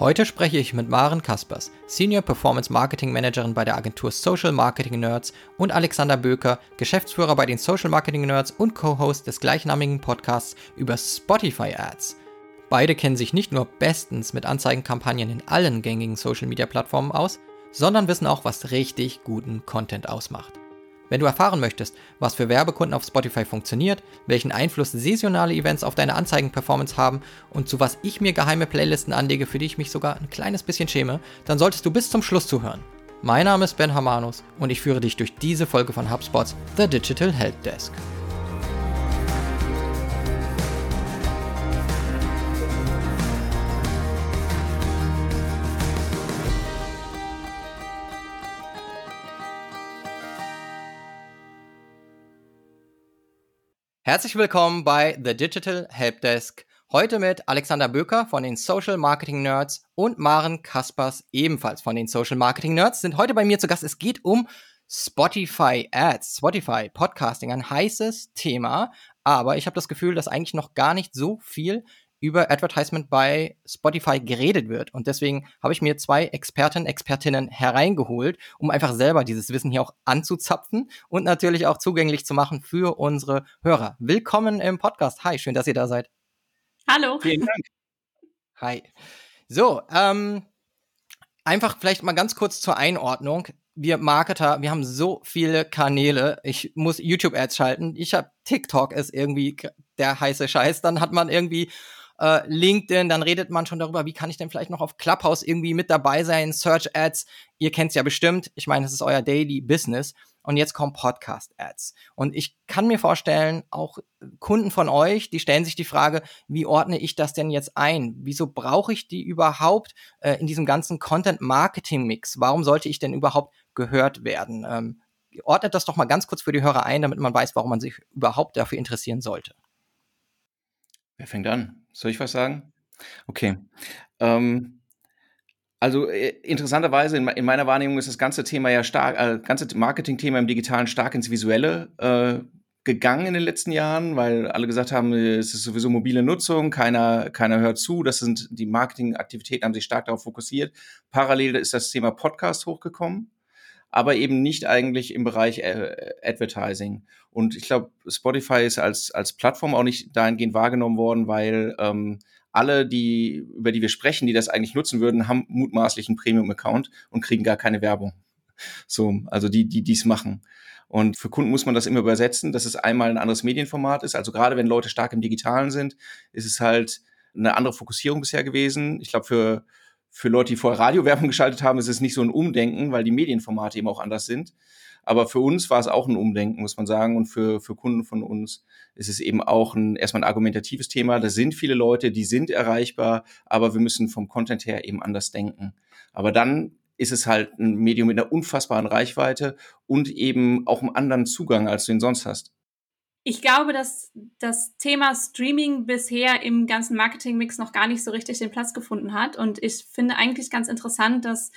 Heute spreche ich mit Maren Kaspers, Senior Performance Marketing Managerin bei der Agentur Social Marketing Nerds und Alexander Böker, Geschäftsführer bei den Social Marketing Nerds und Co-Host des gleichnamigen Podcasts über Spotify Ads. Beide kennen sich nicht nur bestens mit Anzeigenkampagnen in allen gängigen Social Media Plattformen aus, sondern wissen auch, was richtig guten Content ausmacht. Wenn du erfahren möchtest, was für Werbekunden auf Spotify funktioniert, welchen Einfluss saisonale Events auf deine Anzeigenperformance haben und zu was ich mir geheime Playlisten anlege, für die ich mich sogar ein kleines bisschen schäme, dann solltest du bis zum Schluss zuhören. Mein Name ist Ben Hamanus und ich führe dich durch diese Folge von HubSpots The Digital Help Desk. Herzlich willkommen bei The Digital Helpdesk. Heute mit Alexander Böker von den Social Marketing Nerds und Maren Kaspers ebenfalls von den Social Marketing Nerds sind heute bei mir zu Gast. Es geht um Spotify Ads, Spotify Podcasting, ein heißes Thema, aber ich habe das Gefühl, dass eigentlich noch gar nicht so viel über Advertisement bei Spotify geredet wird. Und deswegen habe ich mir zwei Experten, Expertinnen hereingeholt, um einfach selber dieses Wissen hier auch anzuzapfen und natürlich auch zugänglich zu machen für unsere Hörer. Willkommen im Podcast. Hi, schön, dass ihr da seid. Hallo. Vielen Dank. Hi. So, ähm, einfach vielleicht mal ganz kurz zur Einordnung. Wir Marketer, wir haben so viele Kanäle. Ich muss YouTube-Ads schalten. Ich habe TikTok ist irgendwie der heiße Scheiß. Dann hat man irgendwie äh, LinkedIn, dann redet man schon darüber, wie kann ich denn vielleicht noch auf Clubhouse irgendwie mit dabei sein, Search Ads, ihr kennt es ja bestimmt, ich meine, das ist euer Daily Business und jetzt kommen Podcast Ads. Und ich kann mir vorstellen, auch Kunden von euch, die stellen sich die Frage, wie ordne ich das denn jetzt ein? Wieso brauche ich die überhaupt äh, in diesem ganzen Content Marketing Mix? Warum sollte ich denn überhaupt gehört werden? Ähm, ordnet das doch mal ganz kurz für die Hörer ein, damit man weiß, warum man sich überhaupt dafür interessieren sollte. Wer fängt an? Soll ich was sagen? Okay. Ähm, also äh, interessanterweise in, in, meiner Wahrnehmung ist das ganze Thema ja stark, äh, ganze Marketing-Thema im Digitalen stark ins Visuelle äh, gegangen in den letzten Jahren, weil alle gesagt haben, es ist sowieso mobile Nutzung, keiner, keiner hört zu. Das sind die Marketingaktivitäten haben sich stark darauf fokussiert. Parallel ist das Thema Podcast hochgekommen aber eben nicht eigentlich im Bereich äh, Advertising. Und ich glaube, Spotify ist als, als Plattform auch nicht dahingehend wahrgenommen worden, weil ähm, alle, die, über die wir sprechen, die das eigentlich nutzen würden, haben mutmaßlich einen Premium-Account und kriegen gar keine Werbung. So, also die, die dies machen. Und für Kunden muss man das immer übersetzen, dass es einmal ein anderes Medienformat ist. Also gerade wenn Leute stark im Digitalen sind, ist es halt eine andere Fokussierung bisher gewesen. Ich glaube, für für Leute, die vorher Radiowerbung geschaltet haben, ist es nicht so ein Umdenken, weil die Medienformate eben auch anders sind. Aber für uns war es auch ein Umdenken, muss man sagen. Und für, für Kunden von uns ist es eben auch ein, erstmal ein argumentatives Thema. Da sind viele Leute, die sind erreichbar, aber wir müssen vom Content her eben anders denken. Aber dann ist es halt ein Medium mit einer unfassbaren Reichweite und eben auch einem anderen Zugang, als du ihn sonst hast. Ich glaube, dass das Thema Streaming bisher im ganzen Marketingmix noch gar nicht so richtig den Platz gefunden hat. Und ich finde eigentlich ganz interessant, dass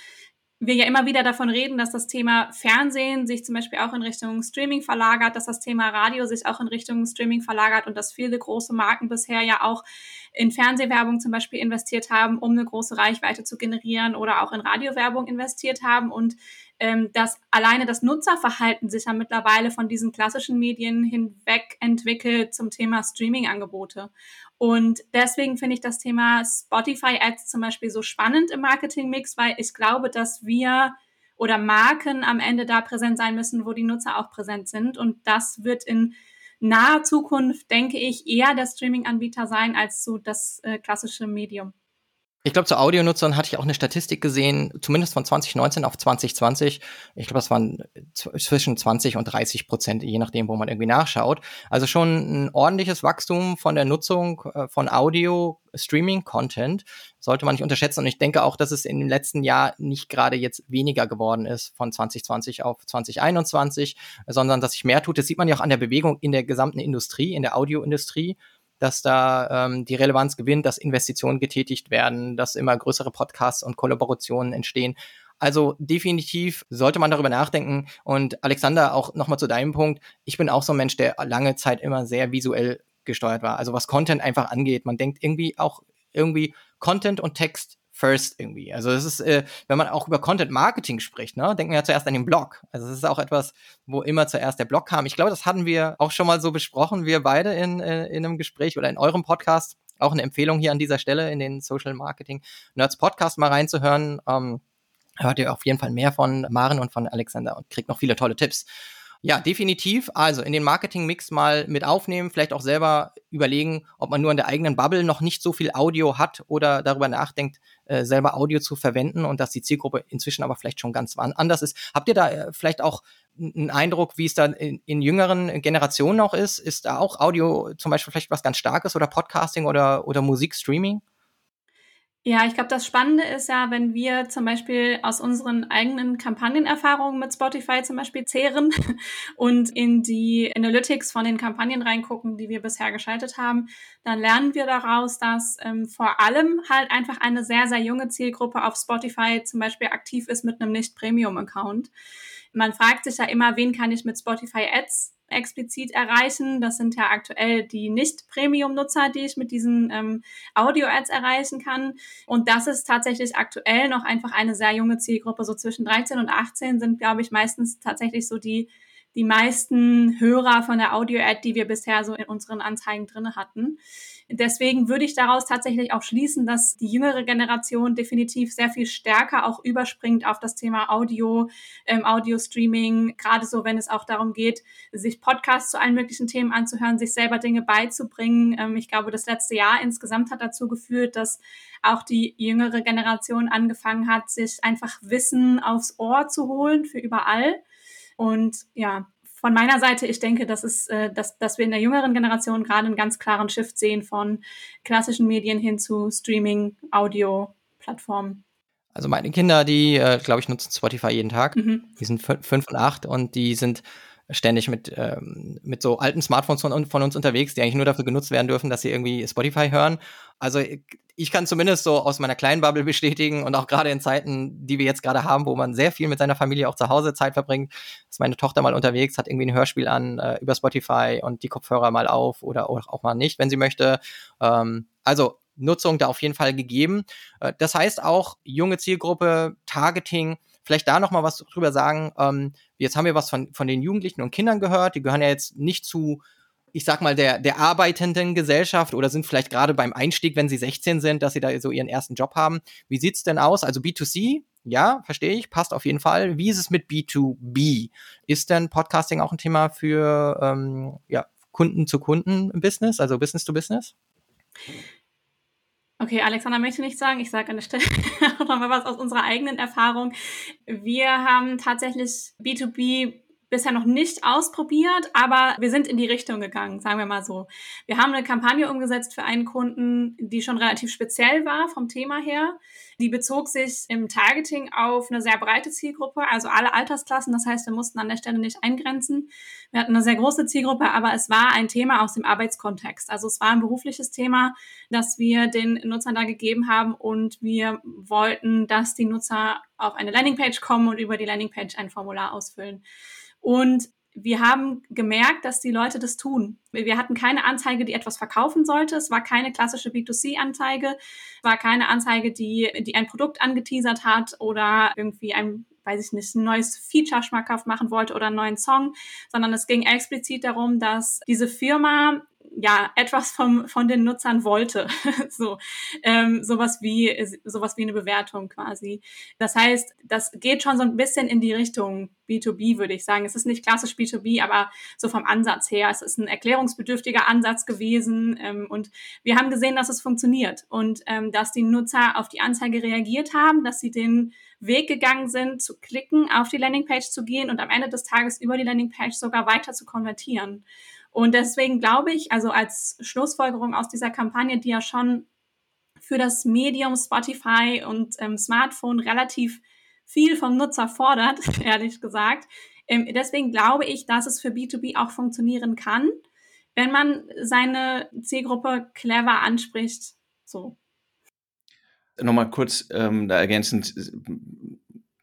wir ja immer wieder davon reden, dass das Thema Fernsehen sich zum Beispiel auch in Richtung Streaming verlagert, dass das Thema Radio sich auch in Richtung Streaming verlagert und dass viele große Marken bisher ja auch in Fernsehwerbung zum Beispiel investiert haben, um eine große Reichweite zu generieren oder auch in Radiowerbung investiert haben und dass alleine das Nutzerverhalten sich ja mittlerweile von diesen klassischen Medien hinweg entwickelt zum Thema Streaming-Angebote. Und deswegen finde ich das Thema Spotify-Ads zum Beispiel so spannend im Marketing-Mix, weil ich glaube, dass wir oder Marken am Ende da präsent sein müssen, wo die Nutzer auch präsent sind. Und das wird in naher Zukunft, denke ich, eher der Streaming-Anbieter sein als so das äh, klassische Medium. Ich glaube, zu Audionutzern hatte ich auch eine Statistik gesehen, zumindest von 2019 auf 2020. Ich glaube, das waren zwischen 20 und 30 Prozent, je nachdem, wo man irgendwie nachschaut. Also schon ein ordentliches Wachstum von der Nutzung äh, von Audio, Streaming-Content sollte man nicht unterschätzen. Und ich denke auch, dass es dem letzten Jahr nicht gerade jetzt weniger geworden ist von 2020 auf 2021, sondern dass sich mehr tut. Das sieht man ja auch an der Bewegung in der gesamten Industrie, in der Audioindustrie dass da ähm, die Relevanz gewinnt, dass Investitionen getätigt werden, dass immer größere Podcasts und Kollaborationen entstehen. Also definitiv sollte man darüber nachdenken. Und Alexander, auch nochmal zu deinem Punkt. Ich bin auch so ein Mensch, der lange Zeit immer sehr visuell gesteuert war. Also was Content einfach angeht. Man denkt irgendwie auch irgendwie Content und Text first irgendwie. Also es ist, äh, wenn man auch über Content Marketing spricht, ne, denkt man ja zuerst an den Blog. Also es ist auch etwas, wo immer zuerst der Blog kam. Ich glaube, das hatten wir auch schon mal so besprochen, wir beide in, äh, in einem Gespräch oder in eurem Podcast. Auch eine Empfehlung hier an dieser Stelle in den Social Marketing Nerds Podcast mal reinzuhören. Ähm, hört ihr auf jeden Fall mehr von Maren und von Alexander und kriegt noch viele tolle Tipps. Ja, definitiv. Also in den Marketing-Mix mal mit aufnehmen, vielleicht auch selber überlegen, ob man nur in der eigenen Bubble noch nicht so viel Audio hat oder darüber nachdenkt, äh, selber Audio zu verwenden und dass die Zielgruppe inzwischen aber vielleicht schon ganz anders ist. Habt ihr da äh, vielleicht auch einen Eindruck, wie es da in, in jüngeren Generationen auch ist? Ist da auch Audio zum Beispiel vielleicht was ganz Starkes oder Podcasting oder, oder Musikstreaming? Ja, ich glaube, das Spannende ist ja, wenn wir zum Beispiel aus unseren eigenen Kampagnenerfahrungen mit Spotify zum Beispiel zehren und in die Analytics von den Kampagnen reingucken, die wir bisher geschaltet haben, dann lernen wir daraus, dass ähm, vor allem halt einfach eine sehr, sehr junge Zielgruppe auf Spotify zum Beispiel aktiv ist mit einem Nicht-Premium-Account. Man fragt sich ja immer, wen kann ich mit Spotify Ads explizit erreichen. Das sind ja aktuell die Nicht-Premium-Nutzer, die ich mit diesen ähm, Audio-Ads erreichen kann. Und das ist tatsächlich aktuell noch einfach eine sehr junge Zielgruppe. So zwischen 13 und 18 sind, glaube ich, meistens tatsächlich so die die meisten Hörer von der Audio-Ad, die wir bisher so in unseren Anzeigen drinne hatten. Deswegen würde ich daraus tatsächlich auch schließen, dass die jüngere Generation definitiv sehr viel stärker auch überspringt auf das Thema Audio, ähm, Audio-Streaming, gerade so, wenn es auch darum geht, sich Podcasts zu allen möglichen Themen anzuhören, sich selber Dinge beizubringen. Ähm, ich glaube, das letzte Jahr insgesamt hat dazu geführt, dass auch die jüngere Generation angefangen hat, sich einfach Wissen aufs Ohr zu holen für überall. Und ja, von meiner Seite, ich denke, dass, es, äh, dass, dass wir in der jüngeren Generation gerade einen ganz klaren Shift sehen von klassischen Medien hin zu Streaming, Audio, Plattformen. Also meine Kinder, die, äh, glaube ich, nutzen Spotify jeden Tag. Mhm. Die sind fünf und acht und die sind ständig mit, ähm, mit so alten Smartphones von, von, uns unterwegs, die eigentlich nur dafür genutzt werden dürfen, dass sie irgendwie Spotify hören. Also ich kann zumindest so aus meiner kleinen Bubble bestätigen und auch gerade in Zeiten, die wir jetzt gerade haben, wo man sehr viel mit seiner Familie auch zu Hause Zeit verbringt, ist meine Tochter mal unterwegs, hat irgendwie ein Hörspiel an äh, über Spotify und die Kopfhörer mal auf oder auch mal nicht, wenn sie möchte. Ähm, also Nutzung da auf jeden Fall gegeben. Äh, das heißt auch junge Zielgruppe, Targeting, vielleicht da noch mal was drüber sagen. Ähm, jetzt haben wir was von, von den Jugendlichen und Kindern gehört. Die gehören ja jetzt nicht zu ich sag mal, der, der arbeitenden Gesellschaft oder sind vielleicht gerade beim Einstieg, wenn sie 16 sind, dass sie da so ihren ersten Job haben. Wie sieht's denn aus? Also B2C, ja, verstehe ich, passt auf jeden Fall. Wie ist es mit B2B? Ist denn Podcasting auch ein Thema für ähm, ja, Kunden zu Kunden Business, also Business to Business? Okay, Alexander möchte nicht sagen. Ich sage an der Stelle nochmal was aus unserer eigenen Erfahrung. Wir haben tatsächlich B2B bisher noch nicht ausprobiert, aber wir sind in die Richtung gegangen, sagen wir mal so. Wir haben eine Kampagne umgesetzt für einen Kunden, die schon relativ speziell war vom Thema her. Die bezog sich im Targeting auf eine sehr breite Zielgruppe, also alle Altersklassen. Das heißt, wir mussten an der Stelle nicht eingrenzen. Wir hatten eine sehr große Zielgruppe, aber es war ein Thema aus dem Arbeitskontext. Also es war ein berufliches Thema, das wir den Nutzern da gegeben haben und wir wollten, dass die Nutzer auf eine Landingpage kommen und über die Landingpage ein Formular ausfüllen. Und wir haben gemerkt, dass die Leute das tun. Wir hatten keine Anzeige, die etwas verkaufen sollte. Es war keine klassische B2C-Anzeige. Es war keine Anzeige, die, die ein Produkt angeteasert hat oder irgendwie ein, weiß ich nicht, ein neues Feature schmackhaft machen wollte oder einen neuen Song, sondern es ging explizit darum, dass diese Firma ja etwas vom von den Nutzern wollte. So ähm, sowas wie sowas wie eine Bewertung quasi. Das heißt das geht schon so ein bisschen in die Richtung B2B würde ich sagen. Es ist nicht klassisch B2B aber so vom Ansatz her. Es ist ein erklärungsbedürftiger Ansatz gewesen ähm, und wir haben gesehen dass es funktioniert und ähm, dass die Nutzer auf die Anzeige reagiert haben dass sie den Weg gegangen sind, zu klicken, auf die Landingpage zu gehen und am Ende des Tages über die Landingpage sogar weiter zu konvertieren. Und deswegen glaube ich, also als Schlussfolgerung aus dieser Kampagne, die ja schon für das Medium Spotify und ähm, Smartphone relativ viel vom Nutzer fordert, ehrlich gesagt. Ähm, deswegen glaube ich, dass es für B2B auch funktionieren kann, wenn man seine Zielgruppe clever anspricht. So. Nochmal kurz ähm, da ergänzend,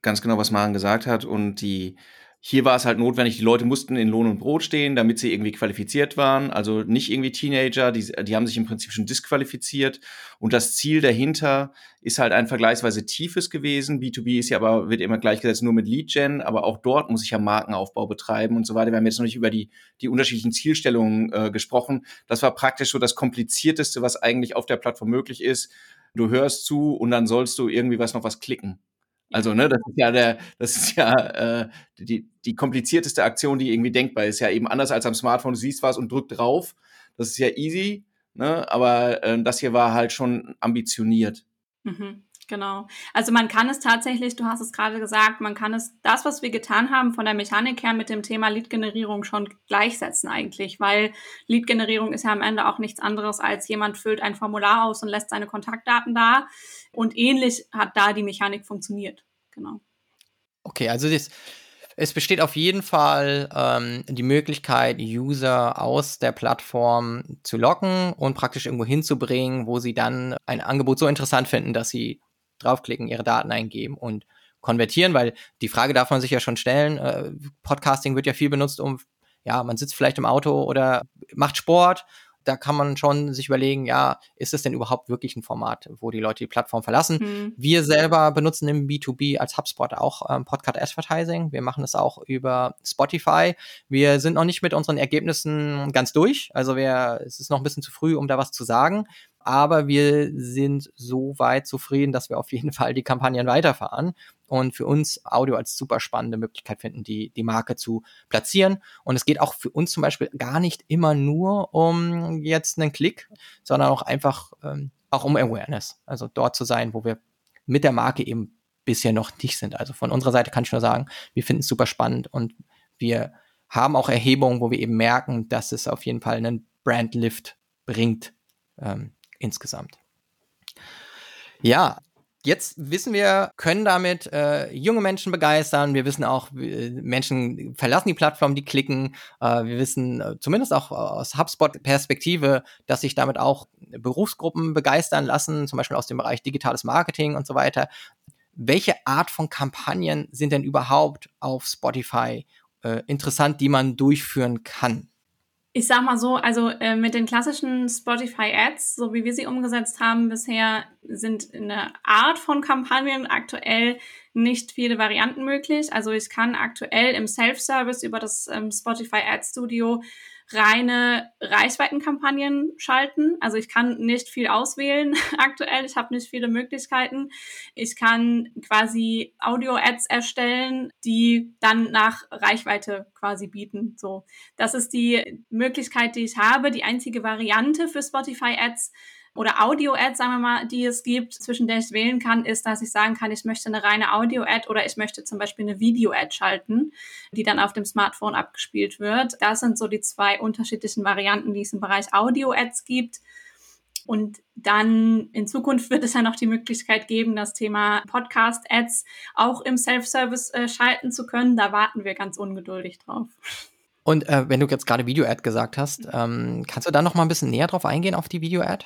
ganz genau, was Maren gesagt hat und die Hier war es halt notwendig, die Leute mussten in Lohn und Brot stehen, damit sie irgendwie qualifiziert waren. Also nicht irgendwie Teenager, die, die haben sich im Prinzip schon disqualifiziert. Und das Ziel dahinter ist halt ein vergleichsweise tiefes gewesen. B2B ist ja aber, wird immer gleichgesetzt nur mit Lead-Gen, aber auch dort muss ich ja Markenaufbau betreiben und so weiter. Wir haben jetzt noch nicht über die, die unterschiedlichen Zielstellungen äh, gesprochen. Das war praktisch so das Komplizierteste, was eigentlich auf der Plattform möglich ist. Du hörst zu und dann sollst du irgendwie was noch was klicken. Also, ne, das ist ja der, das ist ja äh, die, die komplizierteste Aktion, die irgendwie denkbar ist. Ja, eben anders als am Smartphone, du siehst was und drückt drauf. Das ist ja easy, ne? Aber äh, das hier war halt schon ambitioniert. Mhm. Genau. Also man kann es tatsächlich, du hast es gerade gesagt, man kann es, das, was wir getan haben, von der Mechanik her mit dem Thema Lead-Generierung schon gleichsetzen eigentlich, weil Lead-Generierung ist ja am Ende auch nichts anderes als jemand füllt ein Formular aus und lässt seine Kontaktdaten da. Und ähnlich hat da die Mechanik funktioniert. Genau. Okay, also das, es besteht auf jeden Fall ähm, die Möglichkeit, User aus der Plattform zu locken und praktisch irgendwo hinzubringen, wo sie dann ein Angebot so interessant finden, dass sie draufklicken, ihre Daten eingeben und konvertieren, weil die Frage darf man sich ja schon stellen. Äh, Podcasting wird ja viel benutzt, um, ja, man sitzt vielleicht im Auto oder macht Sport da kann man schon sich überlegen, ja, ist es denn überhaupt wirklich ein Format, wo die Leute die Plattform verlassen? Mhm. Wir selber benutzen im B2B als HubSpot auch ähm, Podcast Advertising. Wir machen es auch über Spotify. Wir sind noch nicht mit unseren Ergebnissen ganz durch. Also wir, es ist noch ein bisschen zu früh, um da was zu sagen. Aber wir sind so weit zufrieden, dass wir auf jeden Fall die Kampagnen weiterfahren und für uns Audio als super spannende Möglichkeit finden, die, die Marke zu platzieren. Und es geht auch für uns zum Beispiel gar nicht immer nur um jetzt einen Klick, sondern auch einfach ähm, auch um Awareness. Also dort zu sein, wo wir mit der Marke eben bisher noch nicht sind. Also von unserer Seite kann ich nur sagen, wir finden es super spannend und wir haben auch Erhebungen, wo wir eben merken, dass es auf jeden Fall einen Brandlift bringt ähm, insgesamt. Ja, Jetzt wissen wir, können damit äh, junge Menschen begeistern. Wir wissen auch, Menschen verlassen die Plattform, die klicken. Äh, wir wissen äh, zumindest auch aus HubSpot-Perspektive, dass sich damit auch Berufsgruppen begeistern lassen, zum Beispiel aus dem Bereich digitales Marketing und so weiter. Welche Art von Kampagnen sind denn überhaupt auf Spotify äh, interessant, die man durchführen kann? Ich sag mal so, also äh, mit den klassischen Spotify Ads, so wie wir sie umgesetzt haben bisher, sind eine Art von Kampagnen aktuell nicht viele Varianten möglich. Also ich kann aktuell im Self-Service über das ähm, Spotify Ads Studio reine Reichweitenkampagnen schalten. Also ich kann nicht viel auswählen aktuell. Ich habe nicht viele Möglichkeiten. Ich kann quasi Audio-Ads erstellen, die dann nach Reichweite quasi bieten. So, das ist die Möglichkeit, die ich habe. Die einzige Variante für Spotify Ads oder Audio-Ad, sagen wir mal, die es gibt, zwischen der ich wählen kann, ist, dass ich sagen kann, ich möchte eine reine Audio-Ad oder ich möchte zum Beispiel eine Video-Ad schalten, die dann auf dem Smartphone abgespielt wird. Das sind so die zwei unterschiedlichen Varianten, die es im Bereich Audio-Ads gibt. Und dann in Zukunft wird es ja noch die Möglichkeit geben, das Thema Podcast-Ads auch im Self-Service äh, schalten zu können. Da warten wir ganz ungeduldig drauf. Und äh, wenn du jetzt gerade Video-Ad gesagt hast, ähm, kannst du da noch mal ein bisschen näher drauf eingehen auf die Video-Ad?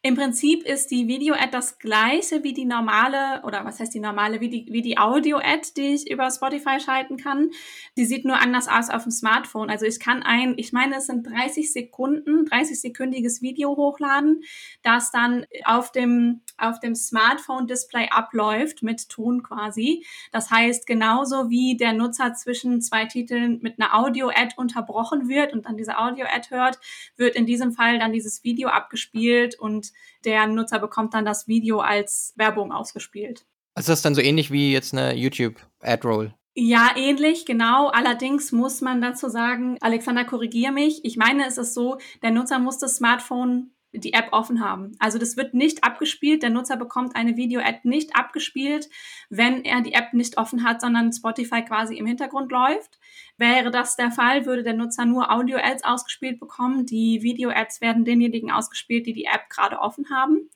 Im Prinzip ist die Video-Ad das gleiche wie die normale, oder was heißt die normale, wie die, wie die Audio-Ad, die ich über Spotify schalten kann. Die sieht nur anders aus auf dem Smartphone. Also ich kann ein, ich meine, es sind 30 Sekunden, 30 sekündiges Video hochladen, das dann auf dem, auf dem Smartphone-Display abläuft mit Ton quasi. Das heißt, genauso wie der Nutzer zwischen zwei Titeln mit einer Audio-Ad unterbrochen wird und dann diese Audio-Ad hört, wird in diesem Fall dann dieses Video abgespielt und der Nutzer bekommt dann das Video als Werbung ausgespielt. Also das ist dann so ähnlich wie jetzt eine YouTube-Ad-Roll. Ja, ähnlich, genau. Allerdings muss man dazu sagen, Alexander, korrigier mich. Ich meine, es ist so, der Nutzer muss das Smartphone die App offen haben. Also das wird nicht abgespielt. Der Nutzer bekommt eine Video-Ad nicht abgespielt, wenn er die App nicht offen hat, sondern Spotify quasi im Hintergrund läuft. Wäre das der Fall, würde der Nutzer nur Audio-Ads ausgespielt bekommen. Die Video-Ads werden denjenigen ausgespielt, die die App gerade offen haben.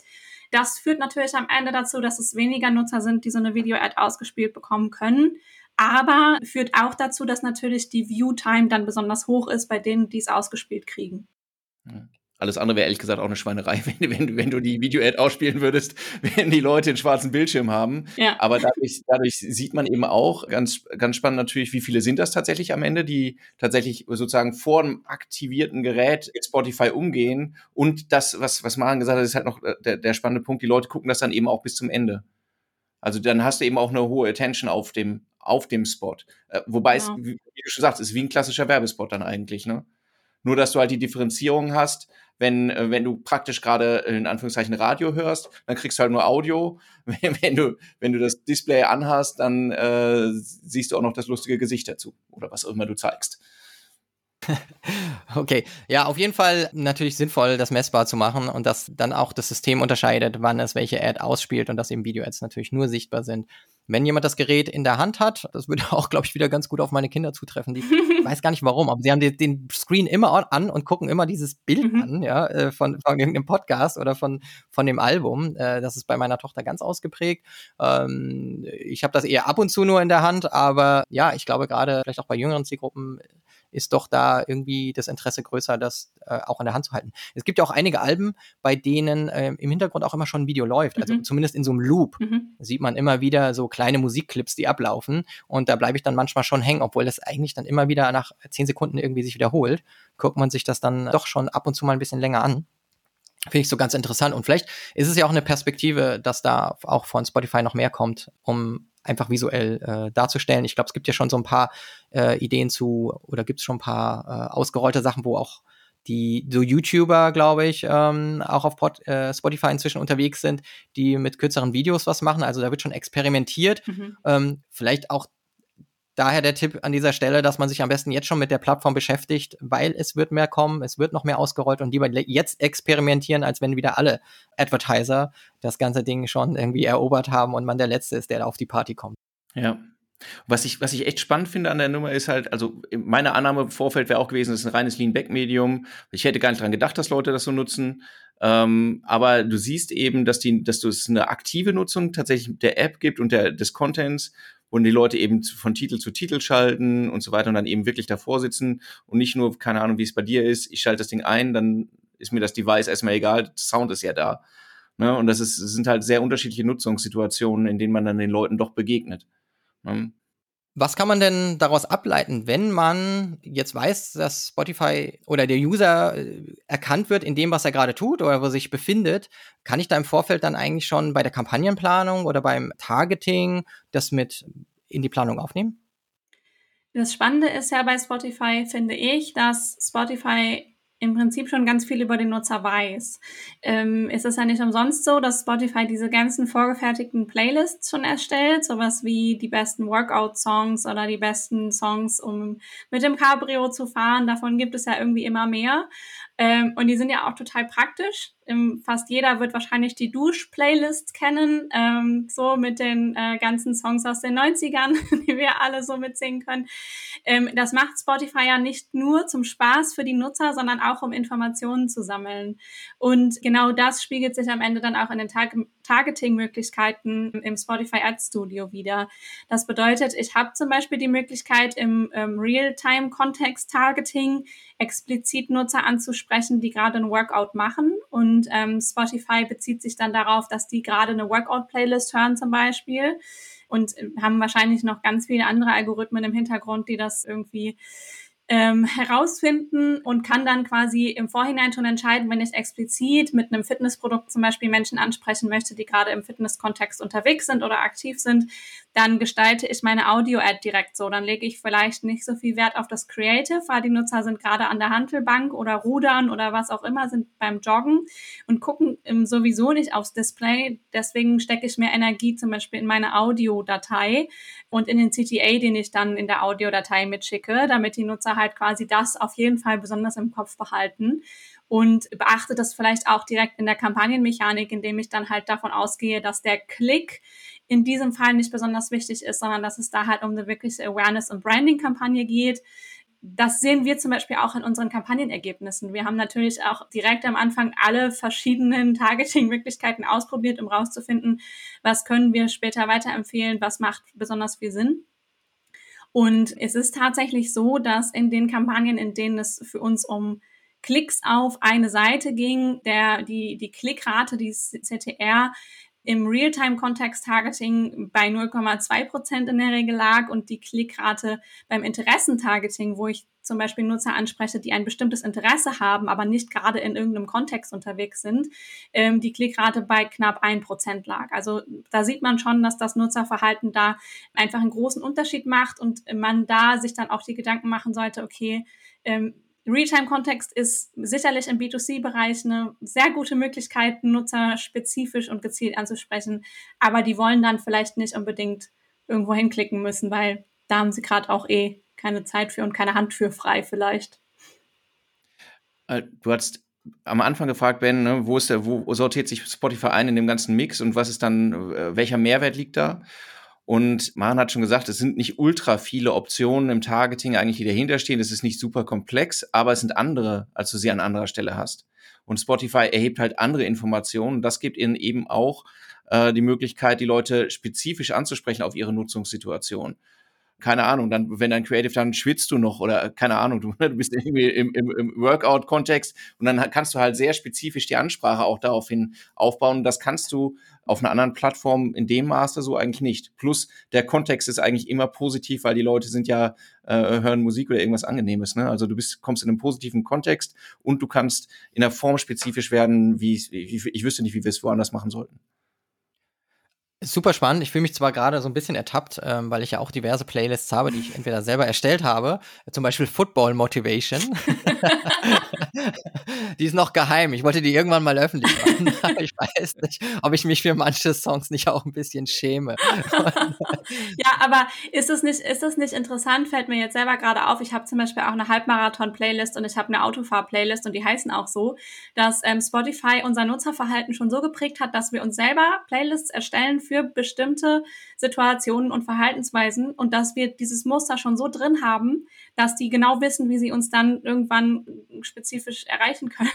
Das führt natürlich am Ende dazu, dass es weniger Nutzer sind, die so eine Video-Ad ausgespielt bekommen können. Aber führt auch dazu, dass natürlich die View-Time dann besonders hoch ist bei denen, die es ausgespielt kriegen. Hm. Alles andere wäre ehrlich gesagt auch eine Schweinerei, wenn, wenn, wenn du die Video-Ad ausspielen würdest, wenn die Leute einen schwarzen Bildschirm haben. Ja. Aber dadurch, dadurch sieht man eben auch, ganz, ganz spannend natürlich, wie viele sind das tatsächlich am Ende, die tatsächlich sozusagen vor einem aktivierten Gerät mit Spotify umgehen. Und das, was, was Maren gesagt hat, ist halt noch äh, der, der spannende Punkt, die Leute gucken das dann eben auch bis zum Ende. Also dann hast du eben auch eine hohe Attention auf dem, auf dem Spot. Äh, wobei ja. es, wie, wie du schon sagst, ist wie ein klassischer Werbespot dann eigentlich, ne? Nur, dass du halt die Differenzierung hast, wenn, äh, wenn du praktisch gerade in Anführungszeichen Radio hörst, dann kriegst du halt nur Audio. Wenn, du, wenn du das Display anhast, dann äh, siehst du auch noch das lustige Gesicht dazu oder was auch immer du zeigst. Okay, ja, auf jeden Fall natürlich sinnvoll, das messbar zu machen und dass dann auch das System unterscheidet, wann es welche Ad ausspielt und dass eben Video-Ads natürlich nur sichtbar sind. Wenn jemand das Gerät in der Hand hat, das würde auch, glaube ich, wieder ganz gut auf meine Kinder zutreffen. Die weiß gar nicht warum, aber sie haben den, den Screen immer an und gucken immer dieses Bild mhm. an, ja, äh, von, von irgendeinem Podcast oder von, von dem Album. Äh, das ist bei meiner Tochter ganz ausgeprägt. Ähm, ich habe das eher ab und zu nur in der Hand, aber ja, ich glaube gerade vielleicht auch bei jüngeren Zielgruppen ist doch da irgendwie das Interesse größer, das äh, auch in der Hand zu halten. Es gibt ja auch einige Alben, bei denen äh, im Hintergrund auch immer schon ein Video läuft. Also mhm. zumindest in so einem Loop mhm. sieht man immer wieder so kleine Musikclips, die ablaufen. Und da bleibe ich dann manchmal schon hängen, obwohl das eigentlich dann immer wieder nach zehn Sekunden irgendwie sich wiederholt. Guckt man sich das dann doch schon ab und zu mal ein bisschen länger an. Finde ich so ganz interessant. Und vielleicht ist es ja auch eine Perspektive, dass da auch von Spotify noch mehr kommt, um einfach visuell äh, darzustellen. Ich glaube, es gibt ja schon so ein paar äh, Ideen zu, oder gibt es schon ein paar äh, ausgerollte Sachen, wo auch die so YouTuber, glaube ich, ähm, auch auf Pod, äh, Spotify inzwischen unterwegs sind, die mit kürzeren Videos was machen. Also da wird schon experimentiert. Mhm. Ähm, vielleicht auch daher der Tipp an dieser Stelle, dass man sich am besten jetzt schon mit der Plattform beschäftigt, weil es wird mehr kommen, es wird noch mehr ausgerollt und lieber jetzt experimentieren, als wenn wieder alle Advertiser das ganze Ding schon irgendwie erobert haben und man der Letzte ist, der da auf die Party kommt. Ja. Was ich, was ich echt spannend finde an der Nummer ist halt, also meine Annahme im Vorfeld wäre auch gewesen, es ist ein reines Lean-Back-Medium. Ich hätte gar nicht dran gedacht, dass Leute das so nutzen. Ähm, aber du siehst eben, dass die, dass es eine aktive Nutzung tatsächlich der App gibt und der, des Contents, und die Leute eben von Titel zu Titel schalten und so weiter und dann eben wirklich davor sitzen und nicht nur, keine Ahnung, wie es bei dir ist, ich schalte das Ding ein, dann ist mir das Device erstmal egal, Sound ist ja da. Ne? Und das, ist, das sind halt sehr unterschiedliche Nutzungssituationen, in denen man dann den Leuten doch begegnet. Ne? Was kann man denn daraus ableiten, wenn man jetzt weiß, dass Spotify oder der User äh, erkannt wird in dem, was er gerade tut oder wo er sich befindet? Kann ich da im Vorfeld dann eigentlich schon bei der Kampagnenplanung oder beim Targeting das mit in die Planung aufnehmen? Das Spannende ist ja bei Spotify, finde ich, dass Spotify im Prinzip schon ganz viel über den Nutzer weiß. Ähm, ist es ja nicht umsonst so, dass Spotify diese ganzen vorgefertigten Playlists schon erstellt, sowas wie die besten Workout-Songs oder die besten Songs, um mit dem Cabrio zu fahren. Davon gibt es ja irgendwie immer mehr. Ähm, und die sind ja auch total praktisch. Ähm, fast jeder wird wahrscheinlich die Dusch-Playlist kennen, ähm, so mit den äh, ganzen Songs aus den 90ern, die wir alle so mitsingen können. Ähm, das macht Spotify ja nicht nur zum Spaß für die Nutzer, sondern auch um Informationen zu sammeln. Und genau das spiegelt sich am Ende dann auch in den Tag Targeting-Möglichkeiten im Spotify Ads Studio wieder. Das bedeutet, ich habe zum Beispiel die Möglichkeit im ähm, Real-Time-Kontext-Targeting explizit Nutzer anzusprechen, die gerade ein Workout machen. Und ähm, Spotify bezieht sich dann darauf, dass die gerade eine Workout-Playlist hören zum Beispiel und äh, haben wahrscheinlich noch ganz viele andere Algorithmen im Hintergrund, die das irgendwie ähm, herausfinden und kann dann quasi im Vorhinein schon entscheiden, wenn ich explizit mit einem Fitnessprodukt zum Beispiel Menschen ansprechen möchte, die gerade im Fitnesskontext unterwegs sind oder aktiv sind, dann gestalte ich meine Audio-Ad direkt so. Dann lege ich vielleicht nicht so viel Wert auf das Creative, weil die Nutzer sind gerade an der Handelbank oder rudern oder was auch immer, sind beim Joggen und gucken sowieso nicht aufs Display. Deswegen stecke ich mehr Energie zum Beispiel in meine Audiodatei und in den CTA, den ich dann in der Audiodatei mitschicke, damit die Nutzer halt quasi das auf jeden Fall besonders im Kopf behalten und beachte das vielleicht auch direkt in der Kampagnenmechanik, indem ich dann halt davon ausgehe, dass der Klick in diesem Fall nicht besonders wichtig ist, sondern dass es da halt um eine wirkliche Awareness- und Branding-Kampagne geht. Das sehen wir zum Beispiel auch in unseren Kampagnenergebnissen. Wir haben natürlich auch direkt am Anfang alle verschiedenen Targeting-Möglichkeiten ausprobiert, um rauszufinden, was können wir später weiterempfehlen, was macht besonders viel Sinn. Und es ist tatsächlich so, dass in den Kampagnen, in denen es für uns um Klicks auf eine Seite ging, der, die, die Klickrate, die CTR im Realtime-Kontext-Targeting bei 0,2 Prozent in der Regel lag und die Klickrate beim Interessentargeting, wo ich zum Beispiel Nutzer anspreche, die ein bestimmtes Interesse haben, aber nicht gerade in irgendeinem Kontext unterwegs sind, ähm, die Klickrate bei knapp ein Prozent lag. Also da sieht man schon, dass das Nutzerverhalten da einfach einen großen Unterschied macht und man da sich dann auch die Gedanken machen sollte, okay, ähm, Realtime-Kontext ist sicherlich im B2C-Bereich eine sehr gute Möglichkeit, Nutzer spezifisch und gezielt anzusprechen, aber die wollen dann vielleicht nicht unbedingt irgendwo hinklicken müssen, weil da haben sie gerade auch eh keine Zeit für und keine Hand für frei vielleicht. Äh, du hast am Anfang gefragt, Ben, ne, wo, der, wo sortiert sich Spotify ein in dem ganzen Mix und was ist dann, äh, welcher Mehrwert liegt da? Und Man hat schon gesagt, es sind nicht ultra viele Optionen im Targeting eigentlich, die dahinter stehen. Es ist nicht super komplex, aber es sind andere, als du sie an anderer Stelle hast. Und Spotify erhebt halt andere Informationen. Das gibt ihnen eben auch äh, die Möglichkeit, die Leute spezifisch anzusprechen auf ihre Nutzungssituation keine Ahnung, dann, wenn dein Creative, dann schwitzt du noch oder keine Ahnung, du, du bist irgendwie im, im, im Workout-Kontext und dann kannst du halt sehr spezifisch die Ansprache auch daraufhin aufbauen. das kannst du auf einer anderen Plattform in dem Maße so eigentlich nicht. Plus der Kontext ist eigentlich immer positiv, weil die Leute sind ja, äh, hören Musik oder irgendwas Angenehmes. Ne? Also du bist, kommst in einem positiven Kontext und du kannst in der Form spezifisch werden, wie ich, ich wüsste nicht, wie wir es woanders machen sollten. Super spannend. Ich fühle mich zwar gerade so ein bisschen ertappt, ähm, weil ich ja auch diverse Playlists habe, die ich entweder selber erstellt habe, zum Beispiel Football Motivation. die ist noch geheim. Ich wollte die irgendwann mal öffentlich machen. ich weiß nicht, ob ich mich für manche Songs nicht auch ein bisschen schäme. ja, aber ist es nicht, ist es nicht interessant? Fällt mir jetzt selber gerade auf. Ich habe zum Beispiel auch eine Halbmarathon-Playlist und ich habe eine Autofahr-Playlist und die heißen auch so, dass ähm, Spotify unser Nutzerverhalten schon so geprägt hat, dass wir uns selber Playlists erstellen für für bestimmte Situationen und Verhaltensweisen und dass wir dieses Muster schon so drin haben, dass die genau wissen, wie sie uns dann irgendwann spezifisch erreichen können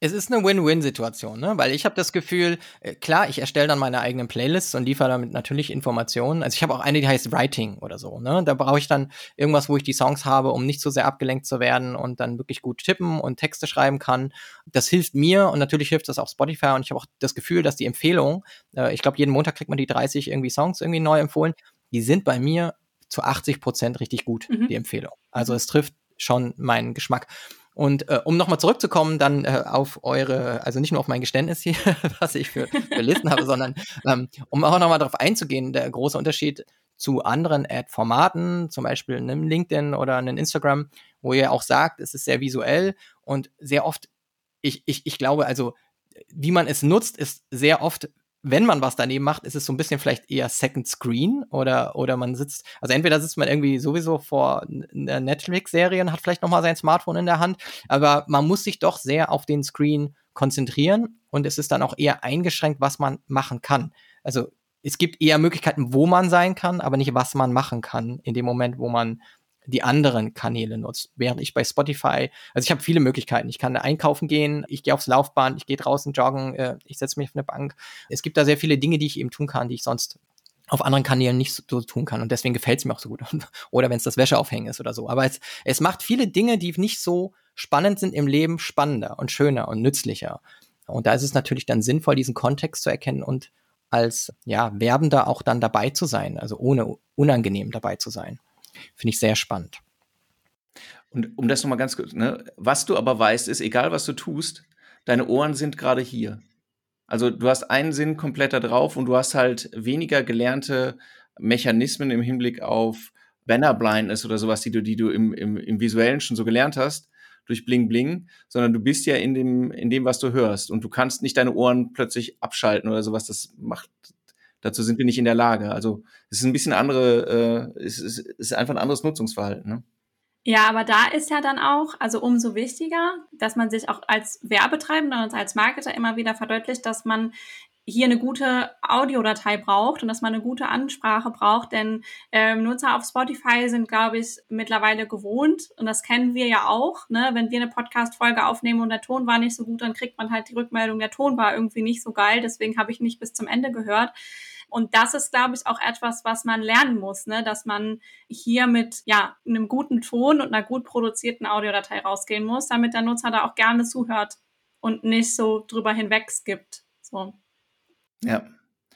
es ist eine Win-Win-Situation, ne? weil ich habe das Gefühl, äh, klar, ich erstelle dann meine eigenen Playlists und liefere damit natürlich Informationen. Also ich habe auch eine, die heißt Writing oder so. Ne? Da brauche ich dann irgendwas, wo ich die Songs habe, um nicht so sehr abgelenkt zu werden und dann wirklich gut tippen und Texte schreiben kann. Das hilft mir und natürlich hilft das auch Spotify und ich habe auch das Gefühl, dass die Empfehlung, äh, ich glaube, jeden Montag kriegt man die 30 irgendwie Songs irgendwie neu empfohlen, die sind bei mir zu 80 Prozent richtig gut, mhm. die Empfehlung. Also es trifft schon meinen Geschmack. Und äh, um nochmal zurückzukommen, dann äh, auf eure, also nicht nur auf mein Geständnis hier, was ich für, für Listen habe, sondern ähm, um auch nochmal darauf einzugehen, der große Unterschied zu anderen Ad-Formaten, zum Beispiel einem LinkedIn oder einem Instagram, wo ihr auch sagt, es ist sehr visuell und sehr oft, ich, ich, ich glaube, also wie man es nutzt, ist sehr oft wenn man was daneben macht, ist es so ein bisschen vielleicht eher Second Screen oder, oder man sitzt, also entweder sitzt man irgendwie sowieso vor einer Netflix-Serie und hat vielleicht nochmal sein Smartphone in der Hand, aber man muss sich doch sehr auf den Screen konzentrieren und es ist dann auch eher eingeschränkt, was man machen kann. Also es gibt eher Möglichkeiten, wo man sein kann, aber nicht, was man machen kann in dem Moment, wo man die anderen Kanäle nutzt. Während ich bei Spotify, also ich habe viele Möglichkeiten. Ich kann einkaufen gehen, ich gehe aufs Laufband, ich gehe draußen joggen, äh, ich setze mich auf eine Bank. Es gibt da sehr viele Dinge, die ich eben tun kann, die ich sonst auf anderen Kanälen nicht so, tun kann. Und deswegen gefällt es mir auch so gut. oder wenn es das Wäscheaufhängen ist oder so. Aber es, es macht viele Dinge, die nicht so spannend sind im Leben, spannender und schöner und nützlicher. Und da ist es natürlich dann sinnvoll, diesen Kontext zu erkennen und als ja, Werbender auch dann dabei zu sein, also ohne unangenehm dabei zu sein. Finde ich sehr spannend. Und um das nochmal ganz kurz, ne, was du aber weißt, ist, egal was du tust, deine Ohren sind gerade hier. Also du hast einen Sinn komplett da drauf und du hast halt weniger gelernte Mechanismen im Hinblick auf Banner Blindness oder sowas, die du, die du im, im, im Visuellen schon so gelernt hast, durch Bling Bling, sondern du bist ja in dem, in dem, was du hörst. Und du kannst nicht deine Ohren plötzlich abschalten oder sowas. Das macht, Dazu sind wir nicht in der Lage. Also es ist ein bisschen andere, äh, es, ist, ist einfach ein anderes Nutzungsverhalten. Ne? Ja, aber da ist ja dann auch, also umso wichtiger, dass man sich auch als Werbetreibender und als Marketer immer wieder verdeutlicht, dass man hier eine gute Audiodatei braucht und dass man eine gute Ansprache braucht, denn ähm, Nutzer auf Spotify sind, glaube ich, mittlerweile gewohnt und das kennen wir ja auch. Ne? Wenn wir eine Podcast-Folge aufnehmen und der Ton war nicht so gut, dann kriegt man halt die Rückmeldung, der Ton war irgendwie nicht so geil, deswegen habe ich nicht bis zum Ende gehört. Und das ist, glaube ich, auch etwas, was man lernen muss, ne? dass man hier mit ja, einem guten Ton und einer gut produzierten Audiodatei rausgehen muss, damit der Nutzer da auch gerne zuhört und nicht so drüber hinweg skippt. So. Ja.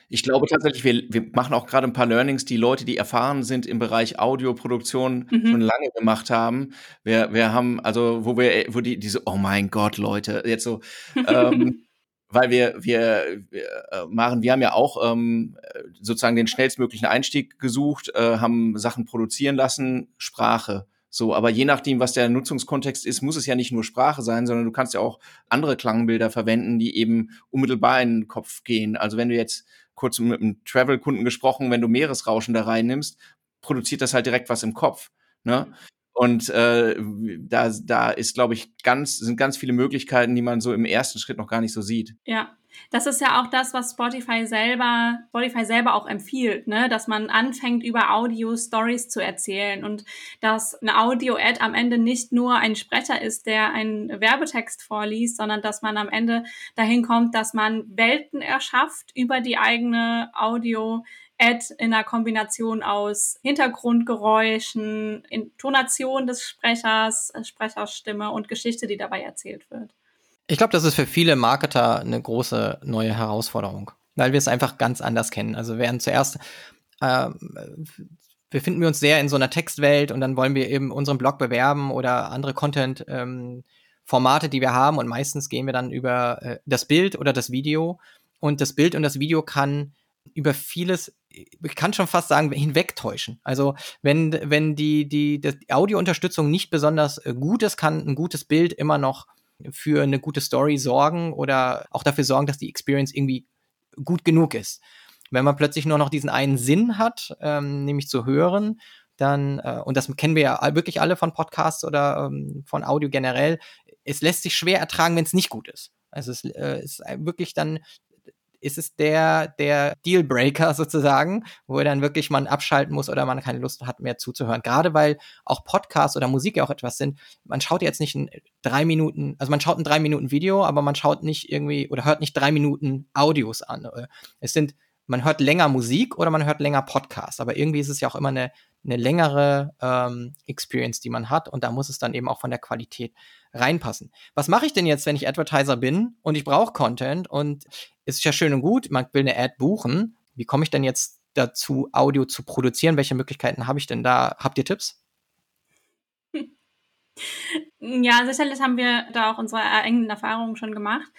Ich glaube tatsächlich, wir, wir machen auch gerade ein paar Learnings, die Leute, die erfahren sind im Bereich Audioproduktion, mhm. schon lange gemacht haben. Wir, wir haben, also, wo wir, wo die, diese, oh mein Gott, Leute, jetzt so, ähm, weil wir, wir, wir äh, machen, wir haben ja auch ähm, sozusagen den schnellstmöglichen Einstieg gesucht, äh, haben Sachen produzieren lassen, Sprache. So, aber je nachdem, was der Nutzungskontext ist, muss es ja nicht nur Sprache sein, sondern du kannst ja auch andere Klangbilder verwenden, die eben unmittelbar in den Kopf gehen. Also wenn du jetzt kurz mit einem Travel-Kunden gesprochen, wenn du Meeresrauschen da reinnimmst, produziert das halt direkt was im Kopf. Ne? Und äh, da, da ist, glaube ich, ganz, sind ganz viele Möglichkeiten, die man so im ersten Schritt noch gar nicht so sieht. Ja, das ist ja auch das, was Spotify selber, Spotify selber auch empfiehlt, ne? dass man anfängt, über Audio-Stories zu erzählen und dass eine Audio-Ad am Ende nicht nur ein Sprecher ist, der einen Werbetext vorliest, sondern dass man am Ende dahin kommt, dass man Welten erschafft über die eigene Audio- Ad in einer Kombination aus Hintergrundgeräuschen, Intonation des Sprechers, Sprecherstimme und Geschichte, die dabei erzählt wird. Ich glaube, das ist für viele Marketer eine große neue Herausforderung, weil wir es einfach ganz anders kennen. Also während zuerst äh, befinden wir uns sehr in so einer Textwelt und dann wollen wir eben unseren Blog bewerben oder andere Content ähm, Formate, die wir haben und meistens gehen wir dann über äh, das Bild oder das Video und das Bild und das Video kann über vieles, ich kann schon fast sagen, hinwegtäuschen. Also wenn, wenn die, die, die Audiounterstützung nicht besonders äh, gut ist, kann ein gutes Bild immer noch für eine gute Story sorgen oder auch dafür sorgen, dass die Experience irgendwie gut genug ist. Wenn man plötzlich nur noch diesen einen Sinn hat, ähm, nämlich zu hören, dann, äh, und das kennen wir ja wirklich alle von Podcasts oder ähm, von Audio generell, es lässt sich schwer ertragen, wenn es nicht gut ist. Also es äh, ist wirklich dann ist es der, der Dealbreaker sozusagen, wo dann wirklich man abschalten muss oder man keine Lust hat mehr zuzuhören. Gerade weil auch Podcasts oder Musik ja auch etwas sind. Man schaut jetzt nicht in drei Minuten, also man schaut ein drei Minuten Video, aber man schaut nicht irgendwie oder hört nicht drei Minuten Audios an. Es sind, man hört länger Musik oder man hört länger Podcasts, aber irgendwie ist es ja auch immer eine, eine längere ähm, Experience, die man hat und da muss es dann eben auch von der Qualität reinpassen. Was mache ich denn jetzt, wenn ich Advertiser bin und ich brauche Content und es ist ja schön und gut, man will eine Ad buchen. Wie komme ich denn jetzt dazu, Audio zu produzieren? Welche Möglichkeiten habe ich denn da? Habt ihr Tipps? Ja, sicherlich haben wir da auch unsere eigenen Erfahrungen schon gemacht.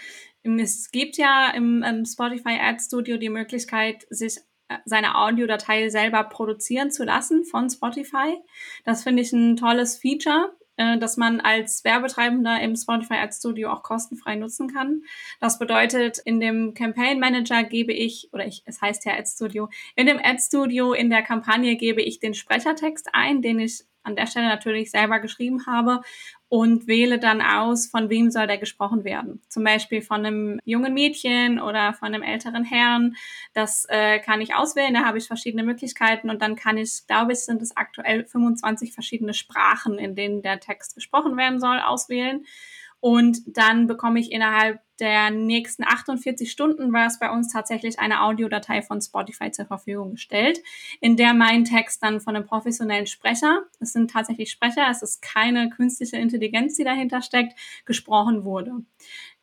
Es gibt ja im, im Spotify Ad Studio die Möglichkeit, sich äh, seine Audiodatei selber produzieren zu lassen von Spotify. Das finde ich ein tolles Feature. Äh, dass man als Werbetreibender im Spotify Ads Studio auch kostenfrei nutzen kann. Das bedeutet, in dem Campaign Manager gebe ich, oder ich, es heißt ja Ads Studio, in dem Ads Studio in der Kampagne gebe ich den Sprechertext ein, den ich an der Stelle natürlich selber geschrieben habe und wähle dann aus, von wem soll der gesprochen werden. Zum Beispiel von einem jungen Mädchen oder von einem älteren Herrn. Das äh, kann ich auswählen, da habe ich verschiedene Möglichkeiten und dann kann ich, glaube ich, sind es aktuell 25 verschiedene Sprachen, in denen der Text gesprochen werden soll, auswählen. Und dann bekomme ich innerhalb der nächsten 48 Stunden war es bei uns tatsächlich eine Audiodatei von Spotify zur Verfügung gestellt, in der mein Text dann von einem professionellen Sprecher, es sind tatsächlich Sprecher, es ist keine künstliche Intelligenz, die dahinter steckt, gesprochen wurde.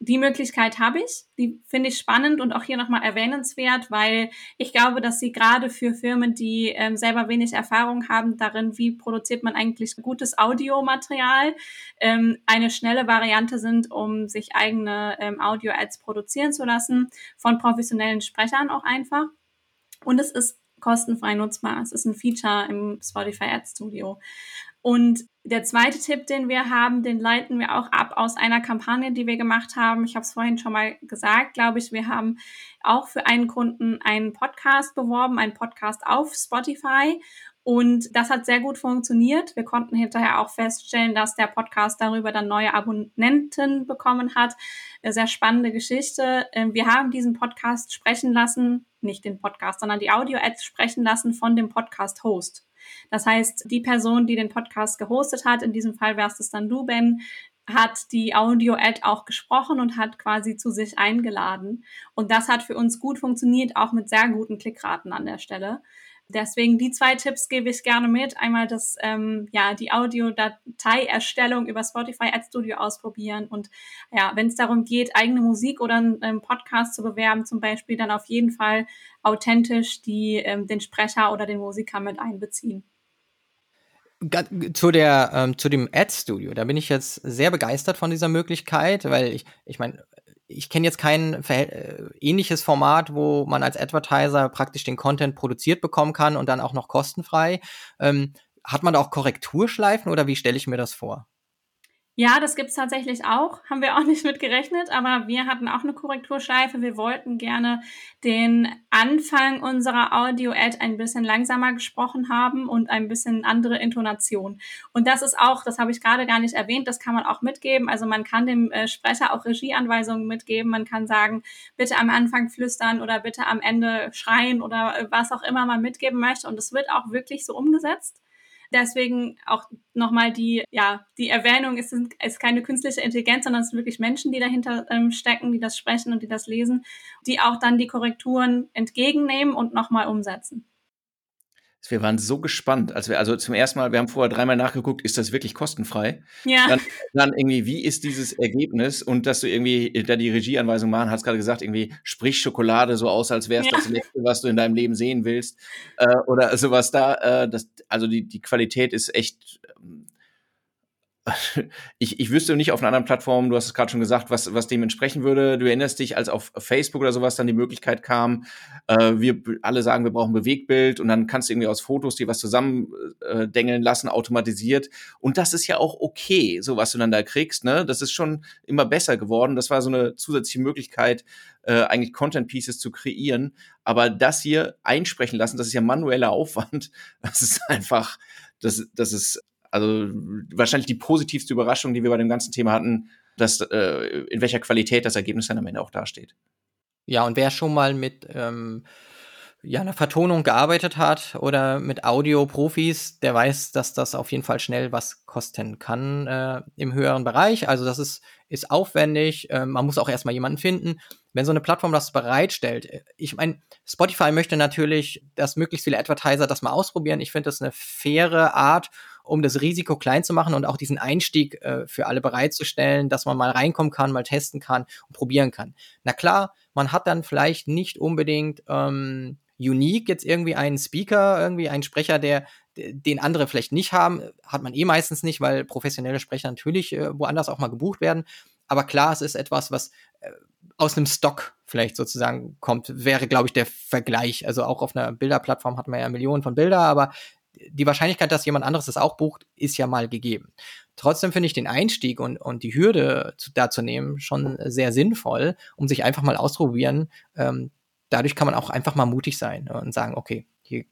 Die Möglichkeit habe ich, die finde ich spannend und auch hier nochmal erwähnenswert, weil ich glaube, dass sie gerade für Firmen, die ähm, selber wenig Erfahrung haben darin, wie produziert man eigentlich gutes Audiomaterial, ähm, eine schnelle Variante sind, um sich eigene ähm, Audio-Ads produzieren zu lassen, von professionellen Sprechern auch einfach. Und es ist kostenfrei nutzbar. Es ist ein Feature im Spotify Ads Studio. Und der zweite Tipp, den wir haben, den leiten wir auch ab aus einer Kampagne, die wir gemacht haben. Ich habe es vorhin schon mal gesagt, glaube ich. Wir haben auch für einen Kunden einen Podcast beworben, einen Podcast auf Spotify. Und das hat sehr gut funktioniert. Wir konnten hinterher auch feststellen, dass der Podcast darüber dann neue Abonnenten bekommen hat. Eine sehr spannende Geschichte. Ähm, wir haben diesen Podcast sprechen lassen, nicht den Podcast, sondern die Audio-Ads sprechen lassen von dem Podcast-Host. Das heißt, die Person, die den Podcast gehostet hat, in diesem Fall wärst es dann du, Ben, hat die Audio-Ad auch gesprochen und hat quasi zu sich eingeladen. Und das hat für uns gut funktioniert, auch mit sehr guten Klickraten an der Stelle. Deswegen die zwei Tipps gebe ich gerne mit. Einmal das, ähm, ja, die Audiodateierstellung über Spotify Ad Studio ausprobieren und ja, wenn es darum geht, eigene Musik oder einen ähm, Podcast zu bewerben, zum Beispiel, dann auf jeden Fall authentisch die, ähm, den Sprecher oder den Musiker mit einbeziehen zu der ähm, zu dem Ad Studio, da bin ich jetzt sehr begeistert von dieser Möglichkeit, weil ich ich meine, ich kenne jetzt kein äh, ähnliches Format, wo man als Advertiser praktisch den Content produziert bekommen kann und dann auch noch kostenfrei. Ähm, hat man da auch Korrekturschleifen oder wie stelle ich mir das vor? Ja, das gibt's tatsächlich auch. Haben wir auch nicht mit gerechnet, aber wir hatten auch eine Korrekturschleife. Wir wollten gerne den Anfang unserer Audio-Ad ein bisschen langsamer gesprochen haben und ein bisschen andere Intonation. Und das ist auch, das habe ich gerade gar nicht erwähnt, das kann man auch mitgeben. Also man kann dem äh, Sprecher auch Regieanweisungen mitgeben. Man kann sagen, bitte am Anfang flüstern oder bitte am Ende schreien oder äh, was auch immer man mitgeben möchte. Und es wird auch wirklich so umgesetzt. Deswegen auch nochmal die, ja, die Erwähnung, es ist, keine künstliche Intelligenz, sondern es sind wirklich Menschen, die dahinter ähm, stecken, die das sprechen und die das lesen, die auch dann die Korrekturen entgegennehmen und nochmal umsetzen. Wir waren so gespannt, als wir, also zum ersten Mal, wir haben vorher dreimal nachgeguckt, ist das wirklich kostenfrei? Ja. Dann, dann irgendwie, wie ist dieses Ergebnis? Und dass du irgendwie da die Regieanweisung machen, hast gerade gesagt, irgendwie, sprich Schokolade so aus, als wär's ja. das Letzte, was du in deinem Leben sehen willst. Äh, oder sowas da. Äh, das, also die, die Qualität ist echt ähm, ich, ich wüsste nicht auf einer anderen Plattform, du hast es gerade schon gesagt, was, was dem entsprechen würde. Du erinnerst dich, als auf Facebook oder sowas dann die Möglichkeit kam, äh, wir alle sagen, wir brauchen Bewegtbild und dann kannst du irgendwie aus Fotos dir was zusammendengeln äh, lassen, automatisiert. Und das ist ja auch okay, so was du dann da kriegst. Ne? Das ist schon immer besser geworden. Das war so eine zusätzliche Möglichkeit, äh, eigentlich Content Pieces zu kreieren. Aber das hier einsprechen lassen, das ist ja manueller Aufwand. Das ist einfach, das, das ist also wahrscheinlich die positivste Überraschung, die wir bei dem ganzen Thema hatten, dass äh, in welcher Qualität das Ergebnis dann am Ende auch dasteht. Ja, und wer schon mal mit ähm, ja, einer Vertonung gearbeitet hat oder mit Audio-Profis, der weiß, dass das auf jeden Fall schnell was kosten kann äh, im höheren Bereich. Also das ist, ist aufwendig. Äh, man muss auch erstmal jemanden finden. Wenn so eine Plattform das bereitstellt, äh, ich meine, Spotify möchte natürlich, dass möglichst viele Advertiser das mal ausprobieren. Ich finde das eine faire Art, um das Risiko klein zu machen und auch diesen Einstieg äh, für alle bereitzustellen, dass man mal reinkommen kann, mal testen kann und probieren kann. Na klar, man hat dann vielleicht nicht unbedingt ähm, unique jetzt irgendwie einen Speaker, irgendwie einen Sprecher, der den andere vielleicht nicht haben, hat man eh meistens nicht, weil professionelle Sprecher natürlich äh, woanders auch mal gebucht werden. Aber klar, es ist etwas, was äh, aus einem Stock vielleicht sozusagen kommt, wäre, glaube ich, der Vergleich. Also auch auf einer Bilderplattform hat man ja Millionen von Bilder, aber die Wahrscheinlichkeit, dass jemand anderes das auch bucht, ist ja mal gegeben. Trotzdem finde ich den Einstieg und, und die Hürde zu, da zu nehmen schon sehr sinnvoll, um sich einfach mal ausprobieren. Ähm, dadurch kann man auch einfach mal mutig sein und sagen, okay, hier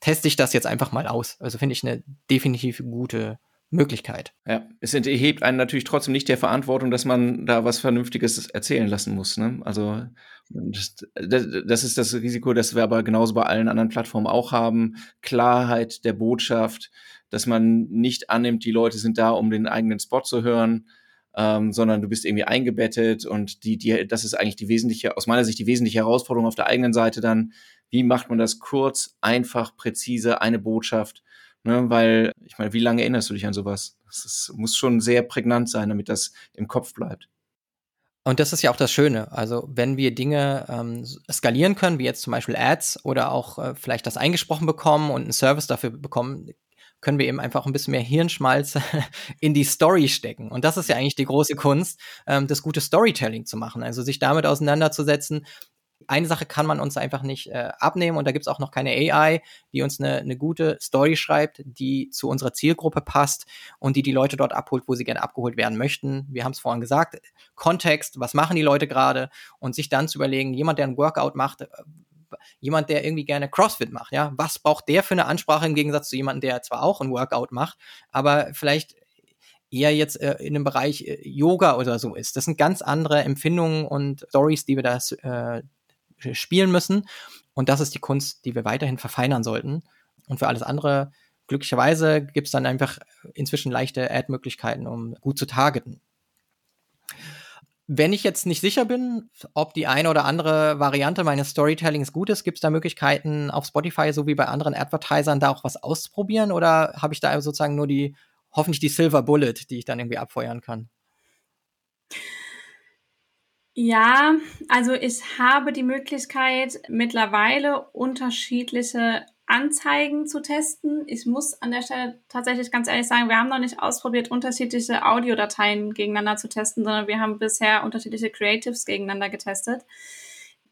teste ich das jetzt einfach mal aus. Also finde ich eine definitiv gute Möglichkeit. Ja, es erhebt einen natürlich trotzdem nicht der Verantwortung, dass man da was Vernünftiges erzählen lassen muss. Ne? Also das, das ist das Risiko, das wir aber genauso bei allen anderen Plattformen auch haben. Klarheit der Botschaft, dass man nicht annimmt, die Leute sind da, um den eigenen Spot zu hören, ähm, sondern du bist irgendwie eingebettet und die, die, das ist eigentlich die wesentliche, aus meiner Sicht die wesentliche Herausforderung auf der eigenen Seite dann. Wie macht man das kurz, einfach, präzise, eine Botschaft? Ne, weil, ich meine, wie lange erinnerst du dich an sowas? Das ist, muss schon sehr prägnant sein, damit das im Kopf bleibt. Und das ist ja auch das Schöne. Also, wenn wir Dinge ähm, skalieren können, wie jetzt zum Beispiel Ads oder auch äh, vielleicht das eingesprochen bekommen und einen Service dafür bekommen, können wir eben einfach ein bisschen mehr Hirnschmalz in die Story stecken. Und das ist ja eigentlich die große Kunst, ähm, das gute Storytelling zu machen. Also sich damit auseinanderzusetzen, eine Sache kann man uns einfach nicht äh, abnehmen und da gibt es auch noch keine AI, die uns eine, eine gute Story schreibt, die zu unserer Zielgruppe passt und die die Leute dort abholt, wo sie gerne abgeholt werden möchten. Wir haben es vorhin gesagt, Kontext, was machen die Leute gerade und sich dann zu überlegen, jemand, der ein Workout macht, äh, jemand, der irgendwie gerne CrossFit macht, ja, was braucht der für eine Ansprache im Gegensatz zu jemandem, der zwar auch ein Workout macht, aber vielleicht eher jetzt äh, in dem Bereich äh, Yoga oder so ist. Das sind ganz andere Empfindungen und Stories, die wir da äh, spielen müssen. Und das ist die Kunst, die wir weiterhin verfeinern sollten. Und für alles andere, glücklicherweise, gibt es dann einfach inzwischen leichte Ad-Möglichkeiten, um gut zu targeten. Wenn ich jetzt nicht sicher bin, ob die eine oder andere Variante meines Storytellings gut ist, gibt es da Möglichkeiten auf Spotify, so wie bei anderen Advertisern, da auch was auszuprobieren? Oder habe ich da sozusagen nur die, hoffentlich die Silver Bullet, die ich dann irgendwie abfeuern kann? Ja, also ich habe die Möglichkeit, mittlerweile unterschiedliche Anzeigen zu testen. Ich muss an der Stelle tatsächlich ganz ehrlich sagen, wir haben noch nicht ausprobiert, unterschiedliche Audiodateien gegeneinander zu testen, sondern wir haben bisher unterschiedliche Creatives gegeneinander getestet.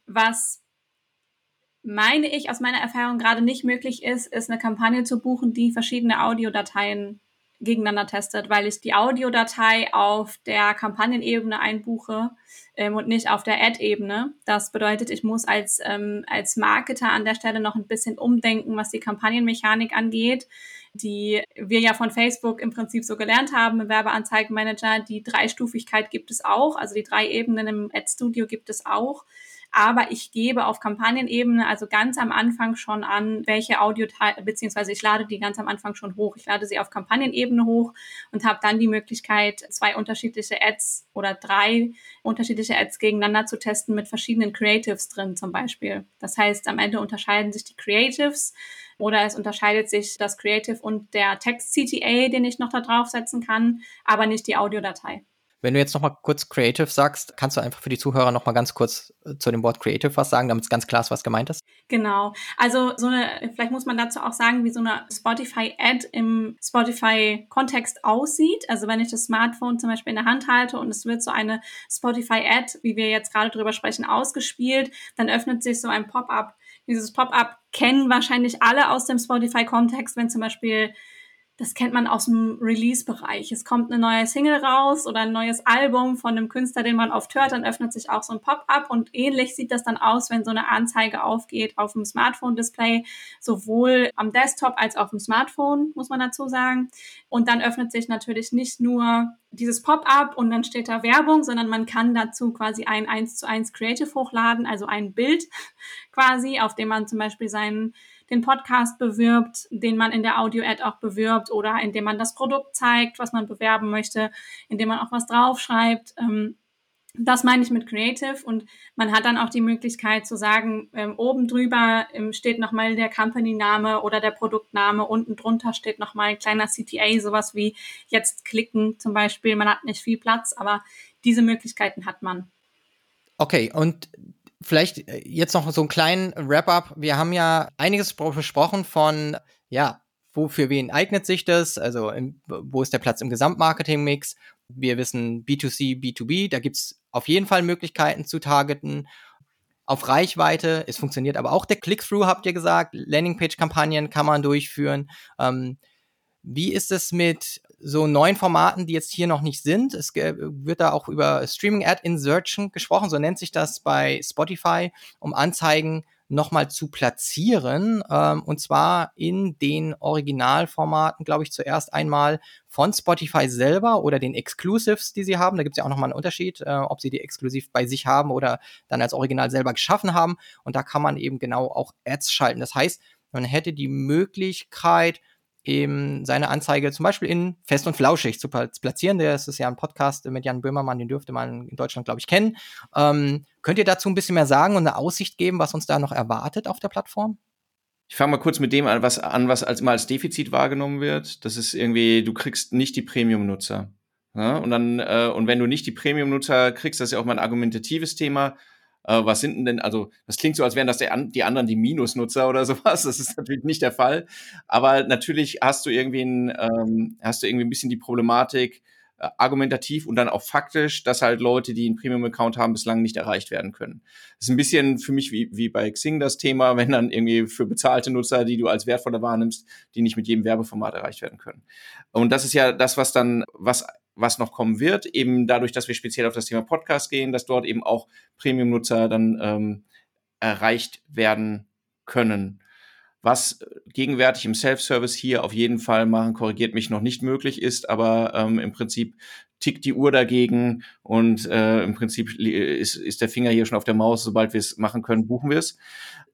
Was meine ich aus meiner Erfahrung gerade nicht möglich ist, ist eine Kampagne zu buchen, die verschiedene Audiodateien gegeneinander testet, weil ich die Audiodatei auf der Kampagnenebene einbuche ähm, und nicht auf der Ad-Ebene. Das bedeutet, ich muss als, ähm, als Marketer an der Stelle noch ein bisschen umdenken, was die Kampagnenmechanik angeht, die wir ja von Facebook im Prinzip so gelernt haben im Werbeanzeigenmanager. Die Dreistufigkeit gibt es auch, also die drei Ebenen im Ad-Studio gibt es auch aber ich gebe auf Kampagnenebene also ganz am Anfang schon an, welche Audio, beziehungsweise ich lade die ganz am Anfang schon hoch. Ich lade sie auf Kampagnenebene hoch und habe dann die Möglichkeit, zwei unterschiedliche Ads oder drei unterschiedliche Ads gegeneinander zu testen mit verschiedenen Creatives drin zum Beispiel. Das heißt, am Ende unterscheiden sich die Creatives oder es unterscheidet sich das Creative und der Text-CTA, den ich noch da draufsetzen kann, aber nicht die Audiodatei. Wenn du jetzt noch mal kurz Creative sagst, kannst du einfach für die Zuhörer noch mal ganz kurz äh, zu dem Wort Creative was sagen, damit es ganz klar ist, was gemeint ist? Genau. Also so eine, vielleicht muss man dazu auch sagen, wie so eine Spotify-Ad im Spotify-Kontext aussieht. Also wenn ich das Smartphone zum Beispiel in der Hand halte und es wird so eine Spotify-Ad, wie wir jetzt gerade drüber sprechen, ausgespielt, dann öffnet sich so ein Pop-up. Dieses Pop-up kennen wahrscheinlich alle aus dem Spotify-Kontext, wenn zum Beispiel das kennt man aus dem Release-Bereich. Es kommt eine neue Single raus oder ein neues Album von einem Künstler, den man oft hört, dann öffnet sich auch so ein Pop-up und ähnlich sieht das dann aus, wenn so eine Anzeige aufgeht auf dem Smartphone-Display, sowohl am Desktop als auch auf dem Smartphone, muss man dazu sagen. Und dann öffnet sich natürlich nicht nur dieses Pop-up und dann steht da Werbung, sondern man kann dazu quasi ein 1 zu 1 Creative hochladen, also ein Bild quasi, auf dem man zum Beispiel seinen den Podcast bewirbt, den man in der Audio-Ad auch bewirbt oder indem man das Produkt zeigt, was man bewerben möchte, indem man auch was draufschreibt. Ähm, das meine ich mit Creative und man hat dann auch die Möglichkeit zu sagen, ähm, oben drüber ähm, steht nochmal der Company-Name oder der Produktname, unten drunter steht nochmal ein kleiner CTA, sowas wie jetzt klicken zum Beispiel. Man hat nicht viel Platz, aber diese Möglichkeiten hat man. Okay, und vielleicht äh, jetzt noch so einen kleinen Wrap-up. Wir haben ja einiges besprochen von, ja, wo für wen eignet sich das? Also in, wo ist der Platz im Gesamtmarketing-Mix? Wir wissen B2C, B2B, da gibt's auf jeden Fall Möglichkeiten zu targeten. Auf Reichweite, es funktioniert aber auch der Click-Through, habt ihr gesagt. Landingpage-Kampagnen kann man durchführen. Ähm, wie ist es mit so neuen Formaten, die jetzt hier noch nicht sind? Es wird da auch über Streaming Ad Insertion gesprochen, so nennt sich das bei Spotify, um Anzeigen nochmal zu platzieren. Ähm, und zwar in den Originalformaten, glaube ich, zuerst einmal von Spotify selber oder den Exclusives, die sie haben. Da gibt es ja auch nochmal einen Unterschied, äh, ob sie die exklusiv bei sich haben oder dann als Original selber geschaffen haben. Und da kann man eben genau auch Ads schalten. Das heißt, man hätte die Möglichkeit, eben seine Anzeige zum Beispiel in Fest und Flauschig zu platzieren. Das ist ja ein Podcast mit Jan Böhmermann, den dürfte man in Deutschland, glaube ich, kennen. Ähm, könnt ihr dazu ein bisschen mehr sagen und eine Aussicht geben, was uns da noch erwartet auf der Plattform? Ich fange mal kurz mit dem an, was, an, was als immer als Defizit wahrgenommen wird. Das ist irgendwie, du kriegst nicht die Premium-Nutzer. Ja? Und äh, und wenn du nicht die Premium-Nutzer kriegst, das ist ja auch mal ein argumentatives Thema, äh, was sind denn, also das klingt so, als wären das der, die anderen die Minusnutzer oder sowas. Das ist natürlich nicht der Fall. Aber natürlich hast du irgendwie ein, ähm, hast du irgendwie ein bisschen die Problematik, äh, argumentativ und dann auch faktisch, dass halt Leute, die einen Premium-Account haben, bislang nicht erreicht werden können. Das ist ein bisschen für mich wie, wie bei Xing das Thema, wenn dann irgendwie für bezahlte Nutzer, die du als wertvoller wahrnimmst, die nicht mit jedem Werbeformat erreicht werden können. Und das ist ja das, was dann, was was noch kommen wird, eben dadurch, dass wir speziell auf das Thema Podcast gehen, dass dort eben auch Premium-Nutzer dann ähm, erreicht werden können. Was gegenwärtig im Self-Service hier auf jeden Fall machen, korrigiert mich noch nicht möglich ist, aber ähm, im Prinzip tickt die Uhr dagegen und äh, im Prinzip ist, ist der Finger hier schon auf der Maus. Sobald wir es machen können, buchen wir es.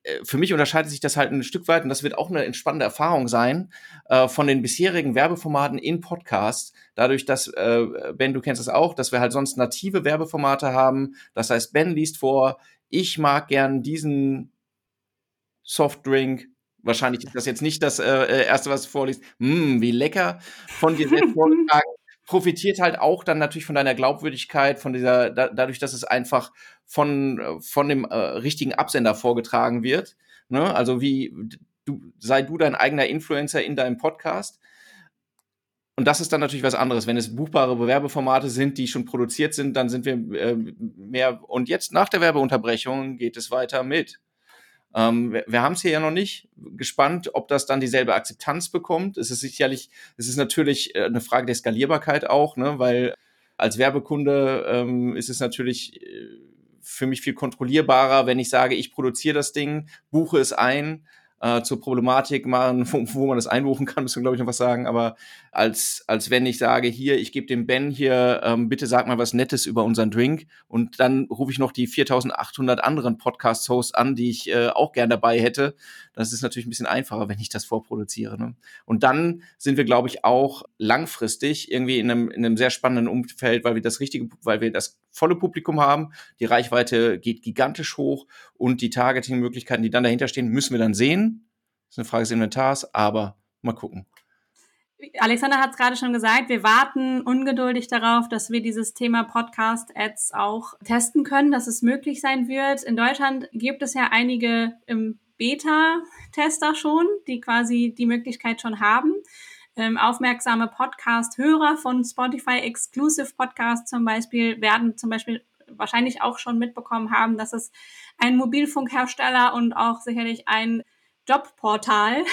Äh, für mich unterscheidet sich das halt ein Stück weit und das wird auch eine entspannende Erfahrung sein äh, von den bisherigen Werbeformaten in Podcasts. Dadurch, dass, äh, Ben, du kennst es auch, dass wir halt sonst native Werbeformate haben. Das heißt, Ben liest vor, ich mag gern diesen Softdrink. Wahrscheinlich ist das jetzt nicht das äh, äh erste, was du vorliest. Mm, wie lecker von dir selbst vorgetragen profitiert halt auch dann natürlich von deiner Glaubwürdigkeit, von dieser, da, dadurch, dass es einfach von, von dem äh, richtigen Absender vorgetragen wird. Ne? Also wie, du, sei du dein eigener Influencer in deinem Podcast. Und das ist dann natürlich was anderes. Wenn es buchbare Werbeformate sind, die schon produziert sind, dann sind wir äh, mehr. Und jetzt nach der Werbeunterbrechung geht es weiter mit ähm, wir, wir haben es hier ja noch nicht. Gespannt, ob das dann dieselbe Akzeptanz bekommt. Es ist sicherlich, es ist natürlich äh, eine Frage der Skalierbarkeit auch, ne, weil als Werbekunde ähm, ist es natürlich äh, für mich viel kontrollierbarer, wenn ich sage, ich produziere das Ding, buche es ein, äh, zur Problematik machen, wo, wo man das einbuchen kann, müssen wir, glaube ich, noch was sagen. Aber als, als wenn ich sage, hier, ich gebe dem Ben hier, ähm, bitte sag mal was Nettes über unseren Drink. Und dann rufe ich noch die 4800 anderen Podcast-Hosts an, die ich äh, auch gern dabei hätte. Das ist natürlich ein bisschen einfacher, wenn ich das vorproduziere. Ne? Und dann sind wir, glaube ich, auch langfristig irgendwie in einem, in einem sehr spannenden Umfeld, weil wir das richtige, weil wir das volle Publikum haben. Die Reichweite geht gigantisch hoch und die Targeting-Möglichkeiten, die dann dahinter stehen, müssen wir dann sehen. Ist eine Frage des Inventars, aber mal gucken. Alexander hat es gerade schon gesagt, wir warten ungeduldig darauf, dass wir dieses Thema Podcast-Ads auch testen können, dass es möglich sein wird. In Deutschland gibt es ja einige im Beta-Tester schon, die quasi die Möglichkeit schon haben. Ähm, aufmerksame Podcast-Hörer von Spotify Exclusive Podcast zum Beispiel werden zum Beispiel wahrscheinlich auch schon mitbekommen haben, dass es ein Mobilfunkhersteller und auch sicherlich ein Jobportal,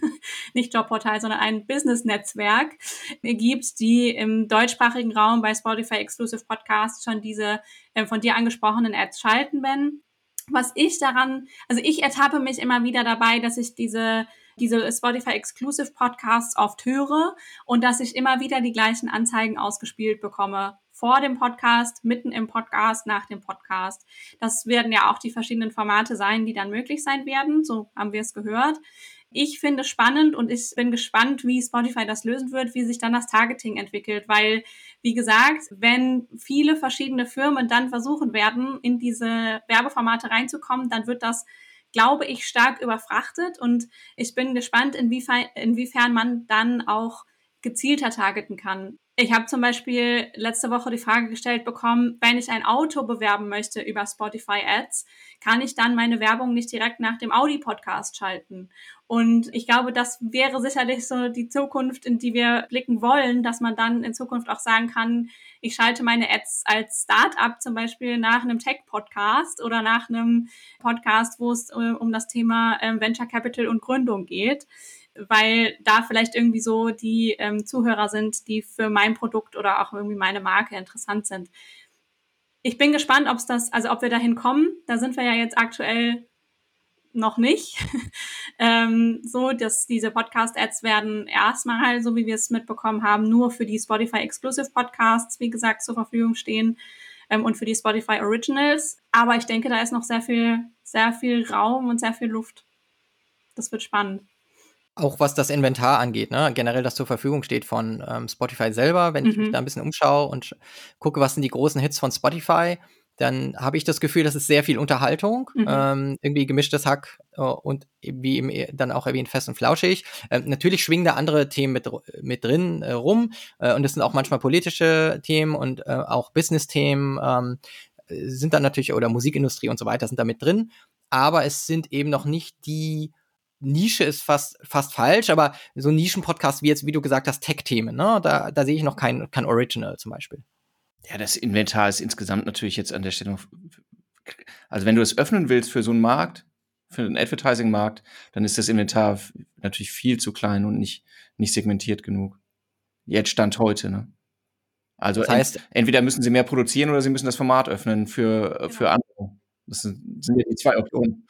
nicht Jobportal, sondern ein Business-Netzwerk gibt, die im deutschsprachigen Raum bei Spotify Exclusive Podcast schon diese äh, von dir angesprochenen Ads schalten, Ben. Was ich daran, also ich ertappe mich immer wieder dabei, dass ich diese diese Spotify Exclusive Podcasts oft höre und dass ich immer wieder die gleichen Anzeigen ausgespielt bekomme. Vor dem Podcast, mitten im Podcast, nach dem Podcast. Das werden ja auch die verschiedenen Formate sein, die dann möglich sein werden. So haben wir es gehört. Ich finde es spannend und ich bin gespannt, wie Spotify das lösen wird, wie sich dann das Targeting entwickelt, weil, wie gesagt, wenn viele verschiedene Firmen dann versuchen werden, in diese Werbeformate reinzukommen, dann wird das glaube ich, stark überfrachtet und ich bin gespannt, inwiefern, inwiefern man dann auch gezielter targeten kann. Ich habe zum Beispiel letzte Woche die Frage gestellt bekommen, wenn ich ein Auto bewerben möchte über Spotify Ads, kann ich dann meine Werbung nicht direkt nach dem Audi-Podcast schalten? Und ich glaube, das wäre sicherlich so die Zukunft, in die wir blicken wollen, dass man dann in Zukunft auch sagen kann, ich schalte meine Ads als Startup zum Beispiel nach einem Tech-Podcast oder nach einem Podcast, wo es äh, um das Thema ähm, Venture Capital und Gründung geht weil da vielleicht irgendwie so die ähm, Zuhörer sind, die für mein Produkt oder auch irgendwie meine Marke interessant sind. Ich bin gespannt, ob es das, also ob wir dahin kommen. Da sind wir ja jetzt aktuell noch nicht. ähm, so, dass diese Podcast-Ads werden erstmal, so wie wir es mitbekommen haben, nur für die Spotify Exclusive Podcasts, wie gesagt, zur Verfügung stehen ähm, und für die Spotify Originals. Aber ich denke, da ist noch sehr viel, sehr viel Raum und sehr viel Luft. Das wird spannend. Auch was das Inventar angeht, ne? generell das zur Verfügung steht von ähm, Spotify selber. Wenn mhm. ich mich mhm. da ein bisschen umschaue und gucke, was sind die großen Hits von Spotify, dann habe ich das Gefühl, das ist sehr viel Unterhaltung, mhm. ähm, irgendwie gemischtes Hack äh, und wie eben e, dann auch erwähnt, fest und flauschig. Ähm, natürlich schwingen da andere Themen mit, mit drin äh, rum äh, und das sind auch manchmal politische Themen und äh, auch Business-Themen ähm, sind dann natürlich, oder Musikindustrie und so weiter sind da mit drin, aber es sind eben noch nicht die Nische ist fast, fast falsch, aber so Nischen-Podcast wie jetzt, wie du gesagt hast, Tech-Themen, ne? Da, da sehe ich noch kein, kein Original zum Beispiel. Ja, das Inventar ist insgesamt natürlich jetzt an der Stelle. Also, wenn du es öffnen willst für so einen Markt, für einen Advertising-Markt, dann ist das Inventar natürlich viel zu klein und nicht, nicht segmentiert genug. Jetzt stand heute, ne? Also, das heißt, ent entweder müssen sie mehr produzieren oder sie müssen das Format öffnen für, genau. für andere. Das sind, sind ja die zwei Optionen.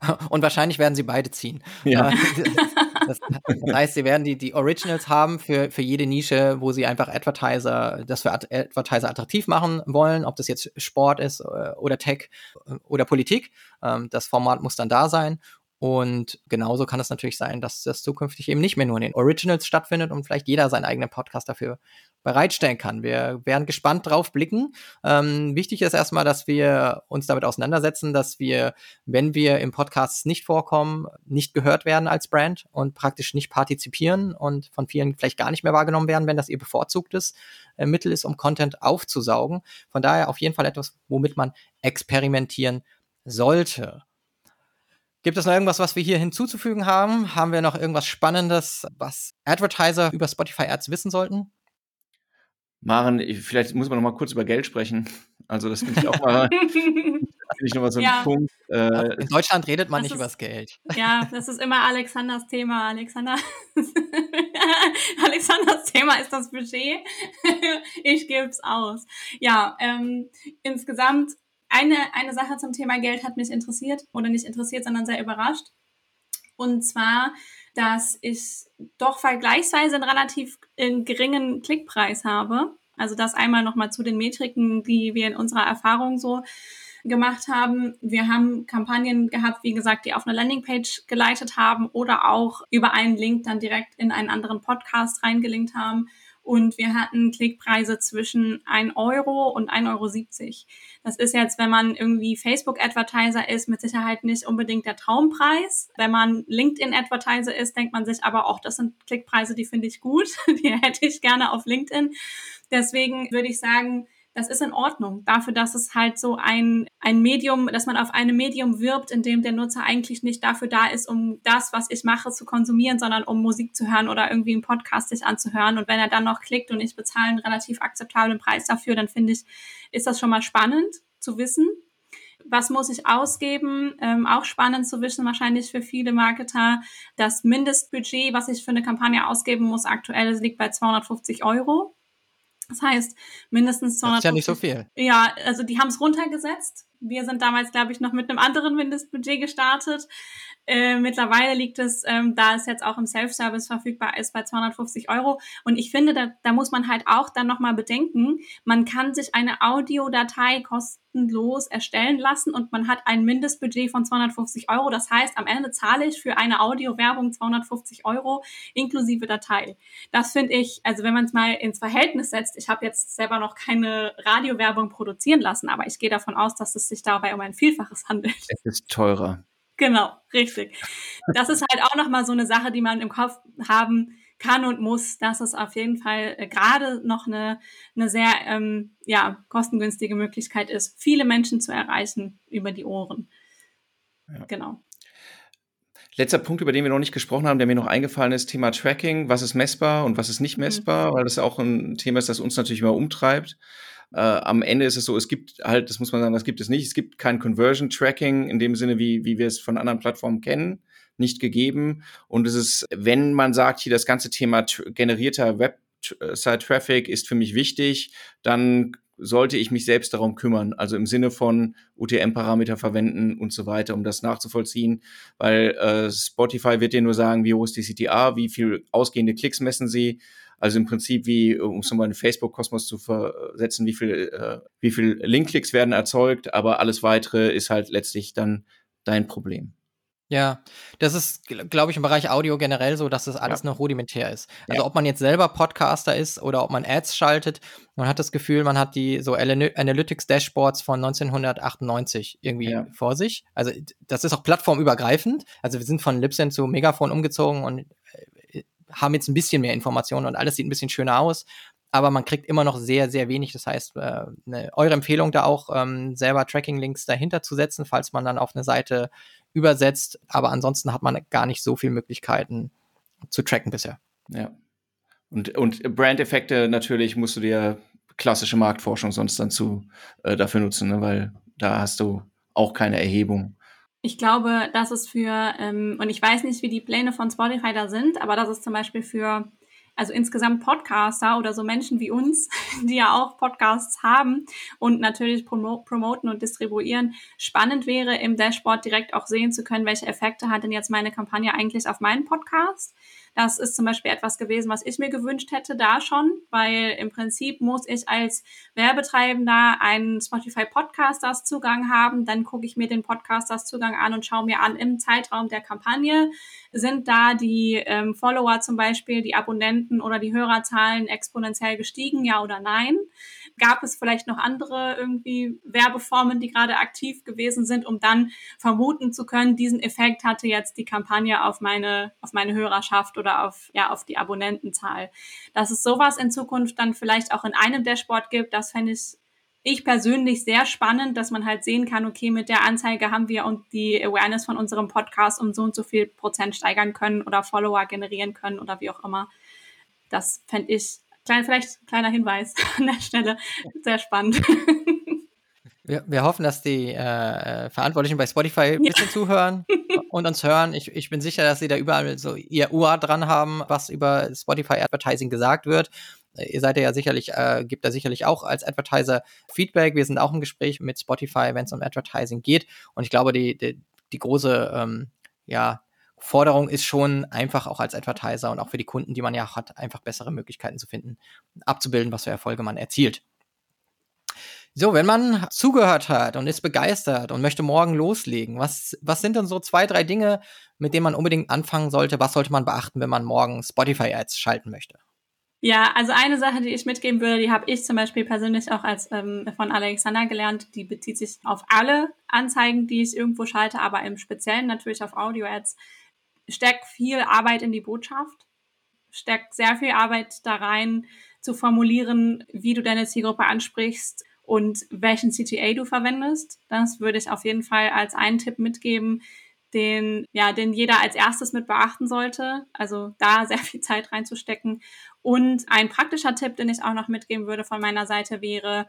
Und wahrscheinlich werden sie beide ziehen. Ja. Äh, Das, das, heißt, sie werden die, die Originals haben für, für jede Nische, wo sie einfach Advertiser, das für Advertiser attraktiv machen wollen, ob das jetzt Sport ist äh, oder Tech äh, oder Politik. Ähm, das Format muss dann da sein. Und genauso kann es natürlich sein, dass das zukünftig eben nicht mehr nur in den Originals stattfindet und vielleicht jeder seinen eigenen Podcast dafür bereitstellen kann. Wir werden gespannt drauf blicken. Ähm, wichtig ist erstmal, dass wir uns damit auseinandersetzen, dass wir, wenn wir im Podcast nicht vorkommen, nicht gehört werden als Brand und praktisch nicht partizipieren und von vielen vielleicht gar nicht mehr wahrgenommen werden, wenn das ihr bevorzugtes äh, Mittel ist, um Content aufzusaugen. Von daher auf jeden Fall etwas, womit man experimentieren sollte. Gibt es noch irgendwas, was wir hier hinzuzufügen haben? Haben wir noch irgendwas Spannendes, was Advertiser über Spotify Ads wissen sollten? Maren, vielleicht muss man noch mal kurz über Geld sprechen. Also das finde ich auch mal, ich noch mal so ja. ein Punkt. Äh, In Deutschland redet man das nicht über das Geld. Ja, das ist immer Alexanders Thema. Alexander, Alexanders Thema ist das Budget. ich gebe es aus. Ja, ähm, insgesamt eine, eine Sache zum Thema Geld hat mich interessiert oder nicht interessiert, sondern sehr überrascht. Und zwar, dass ich doch vergleichsweise einen relativ geringen Klickpreis habe. Also das einmal nochmal zu den Metriken, die wir in unserer Erfahrung so gemacht haben. Wir haben Kampagnen gehabt, wie gesagt, die auf eine Landingpage geleitet haben oder auch über einen Link dann direkt in einen anderen Podcast reingelinkt haben und wir hatten Klickpreise zwischen 1 Euro und 1,70 Euro. Das ist jetzt, wenn man irgendwie Facebook-Advertiser ist, mit Sicherheit nicht unbedingt der Traumpreis. Wenn man LinkedIn-Advertiser ist, denkt man sich aber auch, das sind Klickpreise, die finde ich gut. Die hätte ich gerne auf LinkedIn. Deswegen würde ich sagen, das ist in Ordnung. Dafür, dass es halt so ein, ein Medium, dass man auf einem Medium wirbt, in dem der Nutzer eigentlich nicht dafür da ist, um das, was ich mache, zu konsumieren, sondern um Musik zu hören oder irgendwie einen Podcast sich anzuhören. Und wenn er dann noch klickt und ich bezahle einen relativ akzeptablen Preis dafür, dann finde ich, ist das schon mal spannend zu wissen. Was muss ich ausgeben? Ähm, auch spannend zu wissen, wahrscheinlich für viele Marketer. Das Mindestbudget, was ich für eine Kampagne ausgeben muss, aktuell liegt bei 250 Euro. Das heißt, mindestens 200. Das ist ja nicht so viel. Ja, also die haben es runtergesetzt. Wir sind damals, glaube ich, noch mit einem anderen Mindestbudget gestartet. Äh, mittlerweile liegt es, ähm, da es jetzt auch im Self-Service verfügbar ist, bei 250 Euro. Und ich finde, da, da muss man halt auch dann nochmal bedenken, man kann sich eine Audiodatei kostenlos erstellen lassen und man hat ein Mindestbudget von 250 Euro. Das heißt, am Ende zahle ich für eine Audiowerbung 250 Euro inklusive Datei. Das finde ich, also wenn man es mal ins Verhältnis setzt, ich habe jetzt selber noch keine Radiowerbung produzieren lassen, aber ich gehe davon aus, dass es sich dabei um ein Vielfaches handelt. Es ist teurer. Genau, richtig. Das ist halt auch nochmal so eine Sache, die man im Kopf haben kann und muss, dass es auf jeden Fall äh, gerade noch eine, eine sehr ähm, ja, kostengünstige Möglichkeit ist, viele Menschen zu erreichen über die Ohren. Ja. Genau. Letzter Punkt, über den wir noch nicht gesprochen haben, der mir noch eingefallen ist, Thema Tracking. Was ist messbar und was ist nicht mhm. messbar? Mhm. Weil das auch ein Thema ist, das uns natürlich immer umtreibt. Äh, am Ende ist es so, es gibt halt, das muss man sagen, das gibt es nicht. Es gibt kein Conversion Tracking in dem Sinne, wie, wie wir es von anderen Plattformen kennen, nicht gegeben. Und es ist, wenn man sagt, hier das ganze Thema generierter Website-Traffic ist für mich wichtig, dann sollte ich mich selbst darum kümmern, also im Sinne von UTM-Parameter verwenden und so weiter, um das nachzuvollziehen, weil äh, Spotify wird dir nur sagen, wie hoch ist die CTA, wie viel ausgehende Klicks messen sie, also im Prinzip wie, um es nochmal in Facebook-Kosmos zu versetzen, wie viel, äh, wie viel Linkklicks werden erzeugt, aber alles weitere ist halt letztlich dann dein Problem. Ja, das ist, glaube ich, im Bereich Audio generell so, dass das alles ja. noch rudimentär ist. Also ja. ob man jetzt selber Podcaster ist oder ob man Ads schaltet, man hat das Gefühl, man hat die so Analytics-Dashboards von 1998 irgendwie ja. vor sich. Also das ist auch plattformübergreifend. Also wir sind von Libsyn zu Megafon umgezogen und haben jetzt ein bisschen mehr Informationen und alles sieht ein bisschen schöner aus, aber man kriegt immer noch sehr, sehr wenig. Das heißt, äh, ne, eure Empfehlung da auch, ähm, selber Tracking-Links dahinter zu setzen, falls man dann auf eine Seite übersetzt. Aber ansonsten hat man gar nicht so viele Möglichkeiten zu tracken bisher. Ja. Und, und Brand-Effekte natürlich musst du dir klassische Marktforschung sonst dann zu äh, dafür nutzen, ne? weil da hast du auch keine Erhebung. Ich glaube, dass es für, ähm, und ich weiß nicht, wie die Pläne von Spotify da sind, aber dass es zum Beispiel für also insgesamt Podcaster oder so Menschen wie uns, die ja auch Podcasts haben und natürlich promo promoten und distribuieren, spannend wäre, im Dashboard direkt auch sehen zu können, welche Effekte hat denn jetzt meine Kampagne eigentlich auf meinen Podcast. Das ist zum Beispiel etwas gewesen, was ich mir gewünscht hätte da schon, weil im Prinzip muss ich als Werbetreibender einen Spotify Podcasters Zugang haben. Dann gucke ich mir den Podcasters Zugang an und schaue mir an im Zeitraum der Kampagne, sind da die ähm, Follower zum Beispiel, die Abonnenten oder die Hörerzahlen exponentiell gestiegen, ja oder nein? Gab es vielleicht noch andere irgendwie Werbeformen, die gerade aktiv gewesen sind, um dann vermuten zu können, diesen Effekt hatte jetzt die Kampagne auf meine, auf meine Hörerschaft oder auf, ja, auf die Abonnentenzahl. Dass es sowas in Zukunft dann vielleicht auch in einem Dashboard gibt, das fände ich ich persönlich sehr spannend, dass man halt sehen kann, okay, mit der Anzeige haben wir und die Awareness von unserem Podcast um so und so viel Prozent steigern können oder Follower generieren können oder wie auch immer. Das fände ich, klein, vielleicht kleiner Hinweis an der Stelle, sehr spannend. Wir, wir hoffen, dass die äh, Verantwortlichen bei Spotify ein bisschen ja. zuhören und uns hören. Ich, ich bin sicher, dass sie da überall so ihr Uhr dran haben, was über Spotify Advertising gesagt wird. Ihr seid ja sicherlich, äh, gibt da sicherlich auch als Advertiser Feedback. Wir sind auch im Gespräch mit Spotify, wenn es um Advertising geht. Und ich glaube, die, die, die große ähm, ja, Forderung ist schon einfach auch als Advertiser und auch für die Kunden, die man ja hat, einfach bessere Möglichkeiten zu finden, abzubilden, was für Erfolge man erzielt. So, wenn man zugehört hat und ist begeistert und möchte morgen loslegen, was, was sind denn so zwei, drei Dinge, mit denen man unbedingt anfangen sollte? Was sollte man beachten, wenn man morgen Spotify-Ads schalten möchte? Ja, also eine Sache, die ich mitgeben würde, die habe ich zum Beispiel persönlich auch als ähm, von Alexander gelernt, die bezieht sich auf alle Anzeigen, die ich irgendwo schalte, aber im Speziellen natürlich auf Audio-Ads. Steck viel Arbeit in die Botschaft, steck sehr viel Arbeit da rein, zu formulieren, wie du deine Zielgruppe ansprichst und welchen CTA du verwendest. Das würde ich auf jeden Fall als einen Tipp mitgeben, den, ja, den jeder als erstes mit beachten sollte. Also da sehr viel Zeit reinzustecken. Und ein praktischer Tipp, den ich auch noch mitgeben würde von meiner Seite wäre,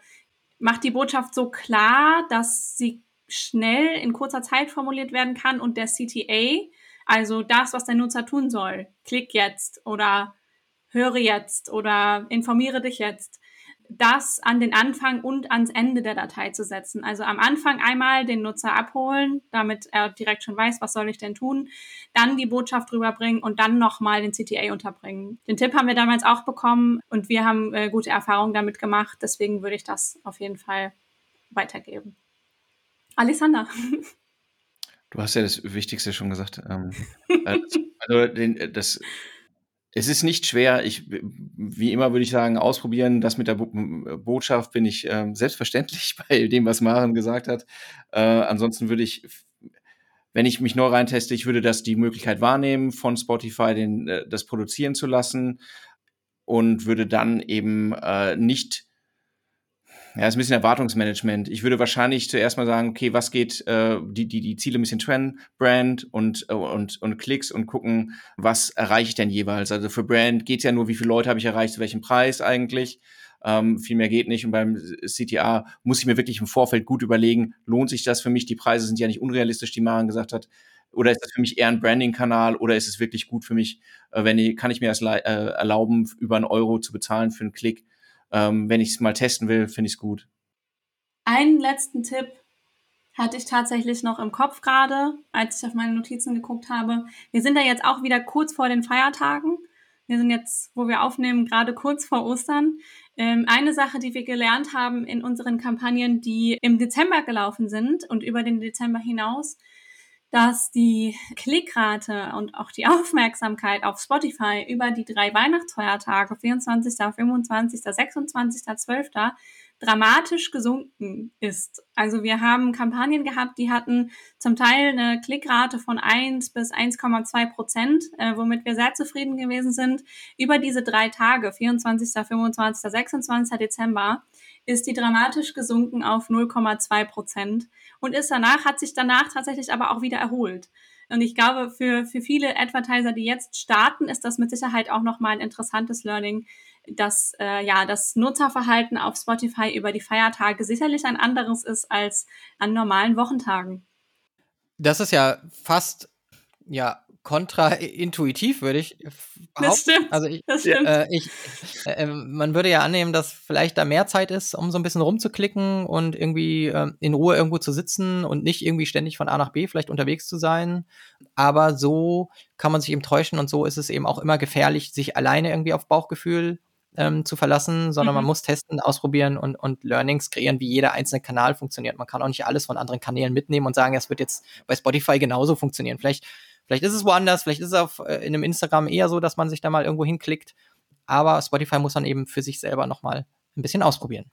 macht die Botschaft so klar, dass sie schnell in kurzer Zeit formuliert werden kann und der CTA, also das, was der Nutzer tun soll, klick jetzt oder höre jetzt oder informiere dich jetzt, das an den Anfang und ans Ende der Datei zu setzen. Also am Anfang einmal den Nutzer abholen, damit er direkt schon weiß, was soll ich denn tun, dann die Botschaft rüberbringen und dann nochmal den CTA unterbringen. Den Tipp haben wir damals auch bekommen und wir haben äh, gute Erfahrungen damit gemacht. Deswegen würde ich das auf jeden Fall weitergeben. Alexander. Du hast ja das Wichtigste schon gesagt. Ähm, also den, das es ist nicht schwer. Ich, wie immer würde ich sagen, ausprobieren. Das mit der Bo Botschaft bin ich äh, selbstverständlich bei dem, was Maren gesagt hat. Äh, ansonsten würde ich, wenn ich mich neu reinteste, ich würde das die Möglichkeit wahrnehmen, von Spotify den, äh, das produzieren zu lassen und würde dann eben äh, nicht ja, ist ein bisschen Erwartungsmanagement. Ich würde wahrscheinlich zuerst mal sagen, okay, was geht, äh, die, die, die Ziele ein bisschen trennen, Brand und, äh, und, und Klicks und gucken, was erreiche ich denn jeweils. Also für Brand geht's ja nur, wie viele Leute habe ich erreicht, zu welchem Preis eigentlich. Ähm, viel mehr geht nicht. Und beim CTA muss ich mir wirklich im Vorfeld gut überlegen, lohnt sich das für mich? Die Preise sind ja nicht unrealistisch, die Maren gesagt hat. Oder ist das für mich eher ein Branding-Kanal oder ist es wirklich gut für mich, äh, wenn ich, kann ich mir das äh, erlauben, über einen Euro zu bezahlen für einen Klick? Ähm, wenn ich es mal testen will, finde ich es gut. Einen letzten Tipp hatte ich tatsächlich noch im Kopf gerade, als ich auf meine Notizen geguckt habe. Wir sind da jetzt auch wieder kurz vor den Feiertagen. Wir sind jetzt, wo wir aufnehmen, gerade kurz vor Ostern. Ähm, eine Sache, die wir gelernt haben in unseren Kampagnen, die im Dezember gelaufen sind und über den Dezember hinaus, dass die Klickrate und auch die Aufmerksamkeit auf Spotify über die drei Weihnachtsfeiertage, 24., 25., 26., 12., dramatisch gesunken ist. Also wir haben Kampagnen gehabt, die hatten zum Teil eine Klickrate von 1 bis 1,2 Prozent, äh, womit wir sehr zufrieden gewesen sind. Über diese drei Tage, 24., 25., 26. Dezember, ist die dramatisch gesunken auf 0,2 Prozent und ist danach, hat sich danach tatsächlich aber auch wieder erholt. Und ich glaube, für, für viele Advertiser, die jetzt starten, ist das mit Sicherheit auch nochmal ein interessantes Learning, dass äh, ja das Nutzerverhalten auf Spotify über die Feiertage sicherlich ein anderes ist als an normalen Wochentagen. Das ist ja fast ja kontraintuitiv, würde ich behaupten. Das stimmt. Also ich, das stimmt. Äh, ich, äh, man würde ja annehmen, dass vielleicht da mehr Zeit ist, um so ein bisschen rumzuklicken und irgendwie äh, in Ruhe irgendwo zu sitzen und nicht irgendwie ständig von A nach B vielleicht unterwegs zu sein. Aber so kann man sich eben täuschen und so ist es eben auch immer gefährlich, sich alleine irgendwie auf Bauchgefühl ähm, zu verlassen, sondern mhm. man muss testen, ausprobieren und, und Learnings kreieren, wie jeder einzelne Kanal funktioniert. Man kann auch nicht alles von anderen Kanälen mitnehmen und sagen, es wird jetzt bei Spotify genauso funktionieren. Vielleicht, vielleicht ist es woanders, vielleicht ist es auf, äh, in einem Instagram eher so, dass man sich da mal irgendwo hinklickt. Aber Spotify muss dann eben für sich selber nochmal ein bisschen ausprobieren.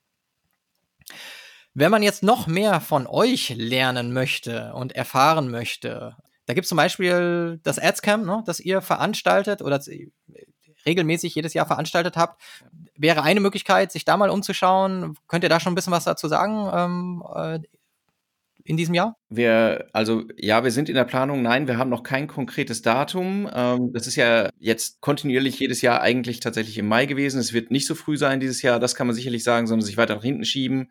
Wenn man jetzt noch mehr von euch lernen möchte und erfahren möchte, da gibt es zum Beispiel das Adscamp, ne, das ihr veranstaltet oder regelmäßig jedes Jahr veranstaltet habt, wäre eine Möglichkeit, sich da mal umzuschauen. Könnt ihr da schon ein bisschen was dazu sagen ähm, äh, in diesem Jahr? Wir, also ja, wir sind in der Planung. Nein, wir haben noch kein konkretes Datum. Ähm, das ist ja jetzt kontinuierlich jedes Jahr eigentlich tatsächlich im Mai gewesen. Es wird nicht so früh sein dieses Jahr, das kann man sicherlich sagen, sondern sich weiter nach hinten schieben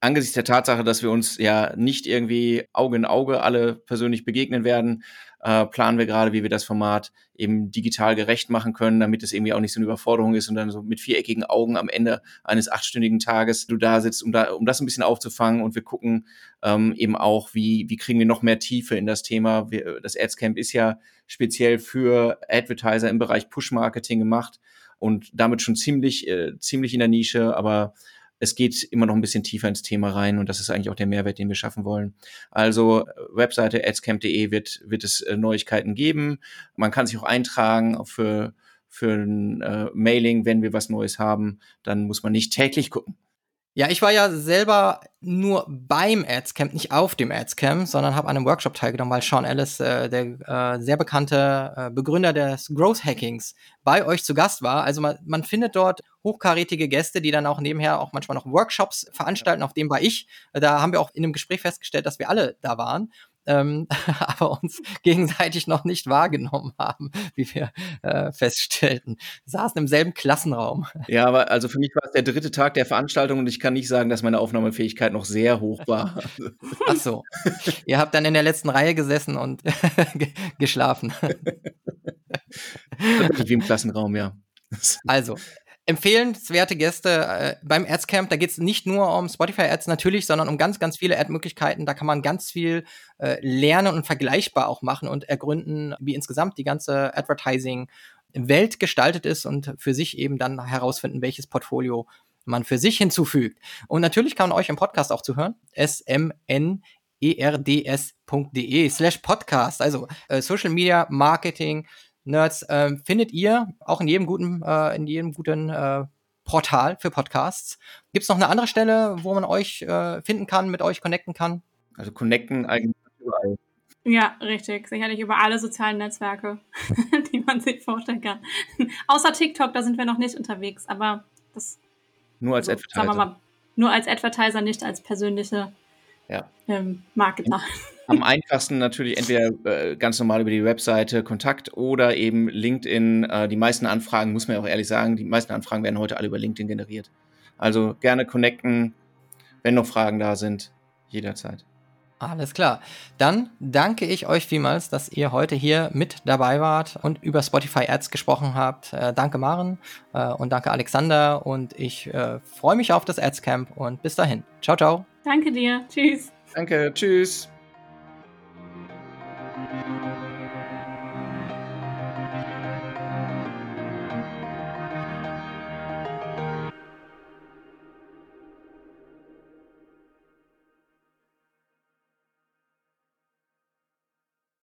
angesichts der Tatsache, dass wir uns ja nicht irgendwie Auge in Auge alle persönlich begegnen werden, äh, planen wir gerade, wie wir das Format eben digital gerecht machen können, damit es irgendwie auch nicht so eine Überforderung ist und dann so mit viereckigen Augen am Ende eines achtstündigen Tages du da sitzt, um, da, um das ein bisschen aufzufangen und wir gucken ähm, eben auch, wie, wie kriegen wir noch mehr Tiefe in das Thema. Wir, das Adscamp ist ja speziell für Advertiser im Bereich Push-Marketing gemacht und damit schon ziemlich, äh, ziemlich in der Nische, aber es geht immer noch ein bisschen tiefer ins Thema rein und das ist eigentlich auch der Mehrwert, den wir schaffen wollen. Also Webseite adscamp.de wird, wird es äh, Neuigkeiten geben. Man kann sich auch eintragen für, für ein äh, Mailing, wenn wir was Neues haben. Dann muss man nicht täglich gucken. Ja, ich war ja selber nur beim Adscamp, nicht auf dem Adscamp, sondern habe an einem Workshop teilgenommen, weil Sean Ellis, äh, der äh, sehr bekannte äh, Begründer des Growth Hackings, bei euch zu Gast war. Also man, man findet dort hochkarätige Gäste, die dann auch nebenher auch manchmal noch Workshops veranstalten. Auf dem war ich. Da haben wir auch in einem Gespräch festgestellt, dass wir alle da waren ähm, aber uns gegenseitig noch nicht wahrgenommen haben, wie wir äh, feststellten. Wir saßen im selben Klassenraum. Ja, aber also für mich war es der dritte Tag der Veranstaltung und ich kann nicht sagen, dass meine Aufnahmefähigkeit noch sehr hoch war. Ach so. Ihr habt dann in der letzten Reihe gesessen und geschlafen. Wie im Klassenraum, ja. Also, empfehlenswerte Gäste äh, beim Ads-Camp. Da geht es nicht nur um Spotify-Ads natürlich, sondern um ganz, ganz viele Ad-Möglichkeiten. Da kann man ganz viel äh, lernen und vergleichbar auch machen und ergründen, wie insgesamt die ganze Advertising-Welt gestaltet ist und für sich eben dann herausfinden, welches Portfolio man für sich hinzufügt. Und natürlich kann man euch im Podcast auch zuhören. smn erds.de slash podcast, also äh, Social Media Marketing Nerds äh, findet ihr auch in jedem guten, äh, in jedem guten äh, Portal für Podcasts. Gibt es noch eine andere Stelle, wo man euch äh, finden kann, mit euch connecten kann? Also connecten eigentlich überall. Ja, richtig. Sicherlich über alle sozialen Netzwerke, die man sich vorstellen kann. Außer TikTok, da sind wir noch nicht unterwegs, aber das. Nur als also, Advertiser. Sagen wir mal, nur als Advertiser, nicht als persönliche ja. ähm, Marketer. Am einfachsten natürlich entweder äh, ganz normal über die Webseite Kontakt oder eben LinkedIn. Äh, die meisten Anfragen, muss man ja auch ehrlich sagen, die meisten Anfragen werden heute alle über LinkedIn generiert. Also gerne connecten, wenn noch Fragen da sind, jederzeit. Alles klar. Dann danke ich euch vielmals, dass ihr heute hier mit dabei wart und über Spotify Ads gesprochen habt. Äh, danke Maren äh, und danke Alexander und ich äh, freue mich auf das Ads Camp und bis dahin. Ciao, ciao. Danke dir. Tschüss. Danke. Tschüss. Thank you.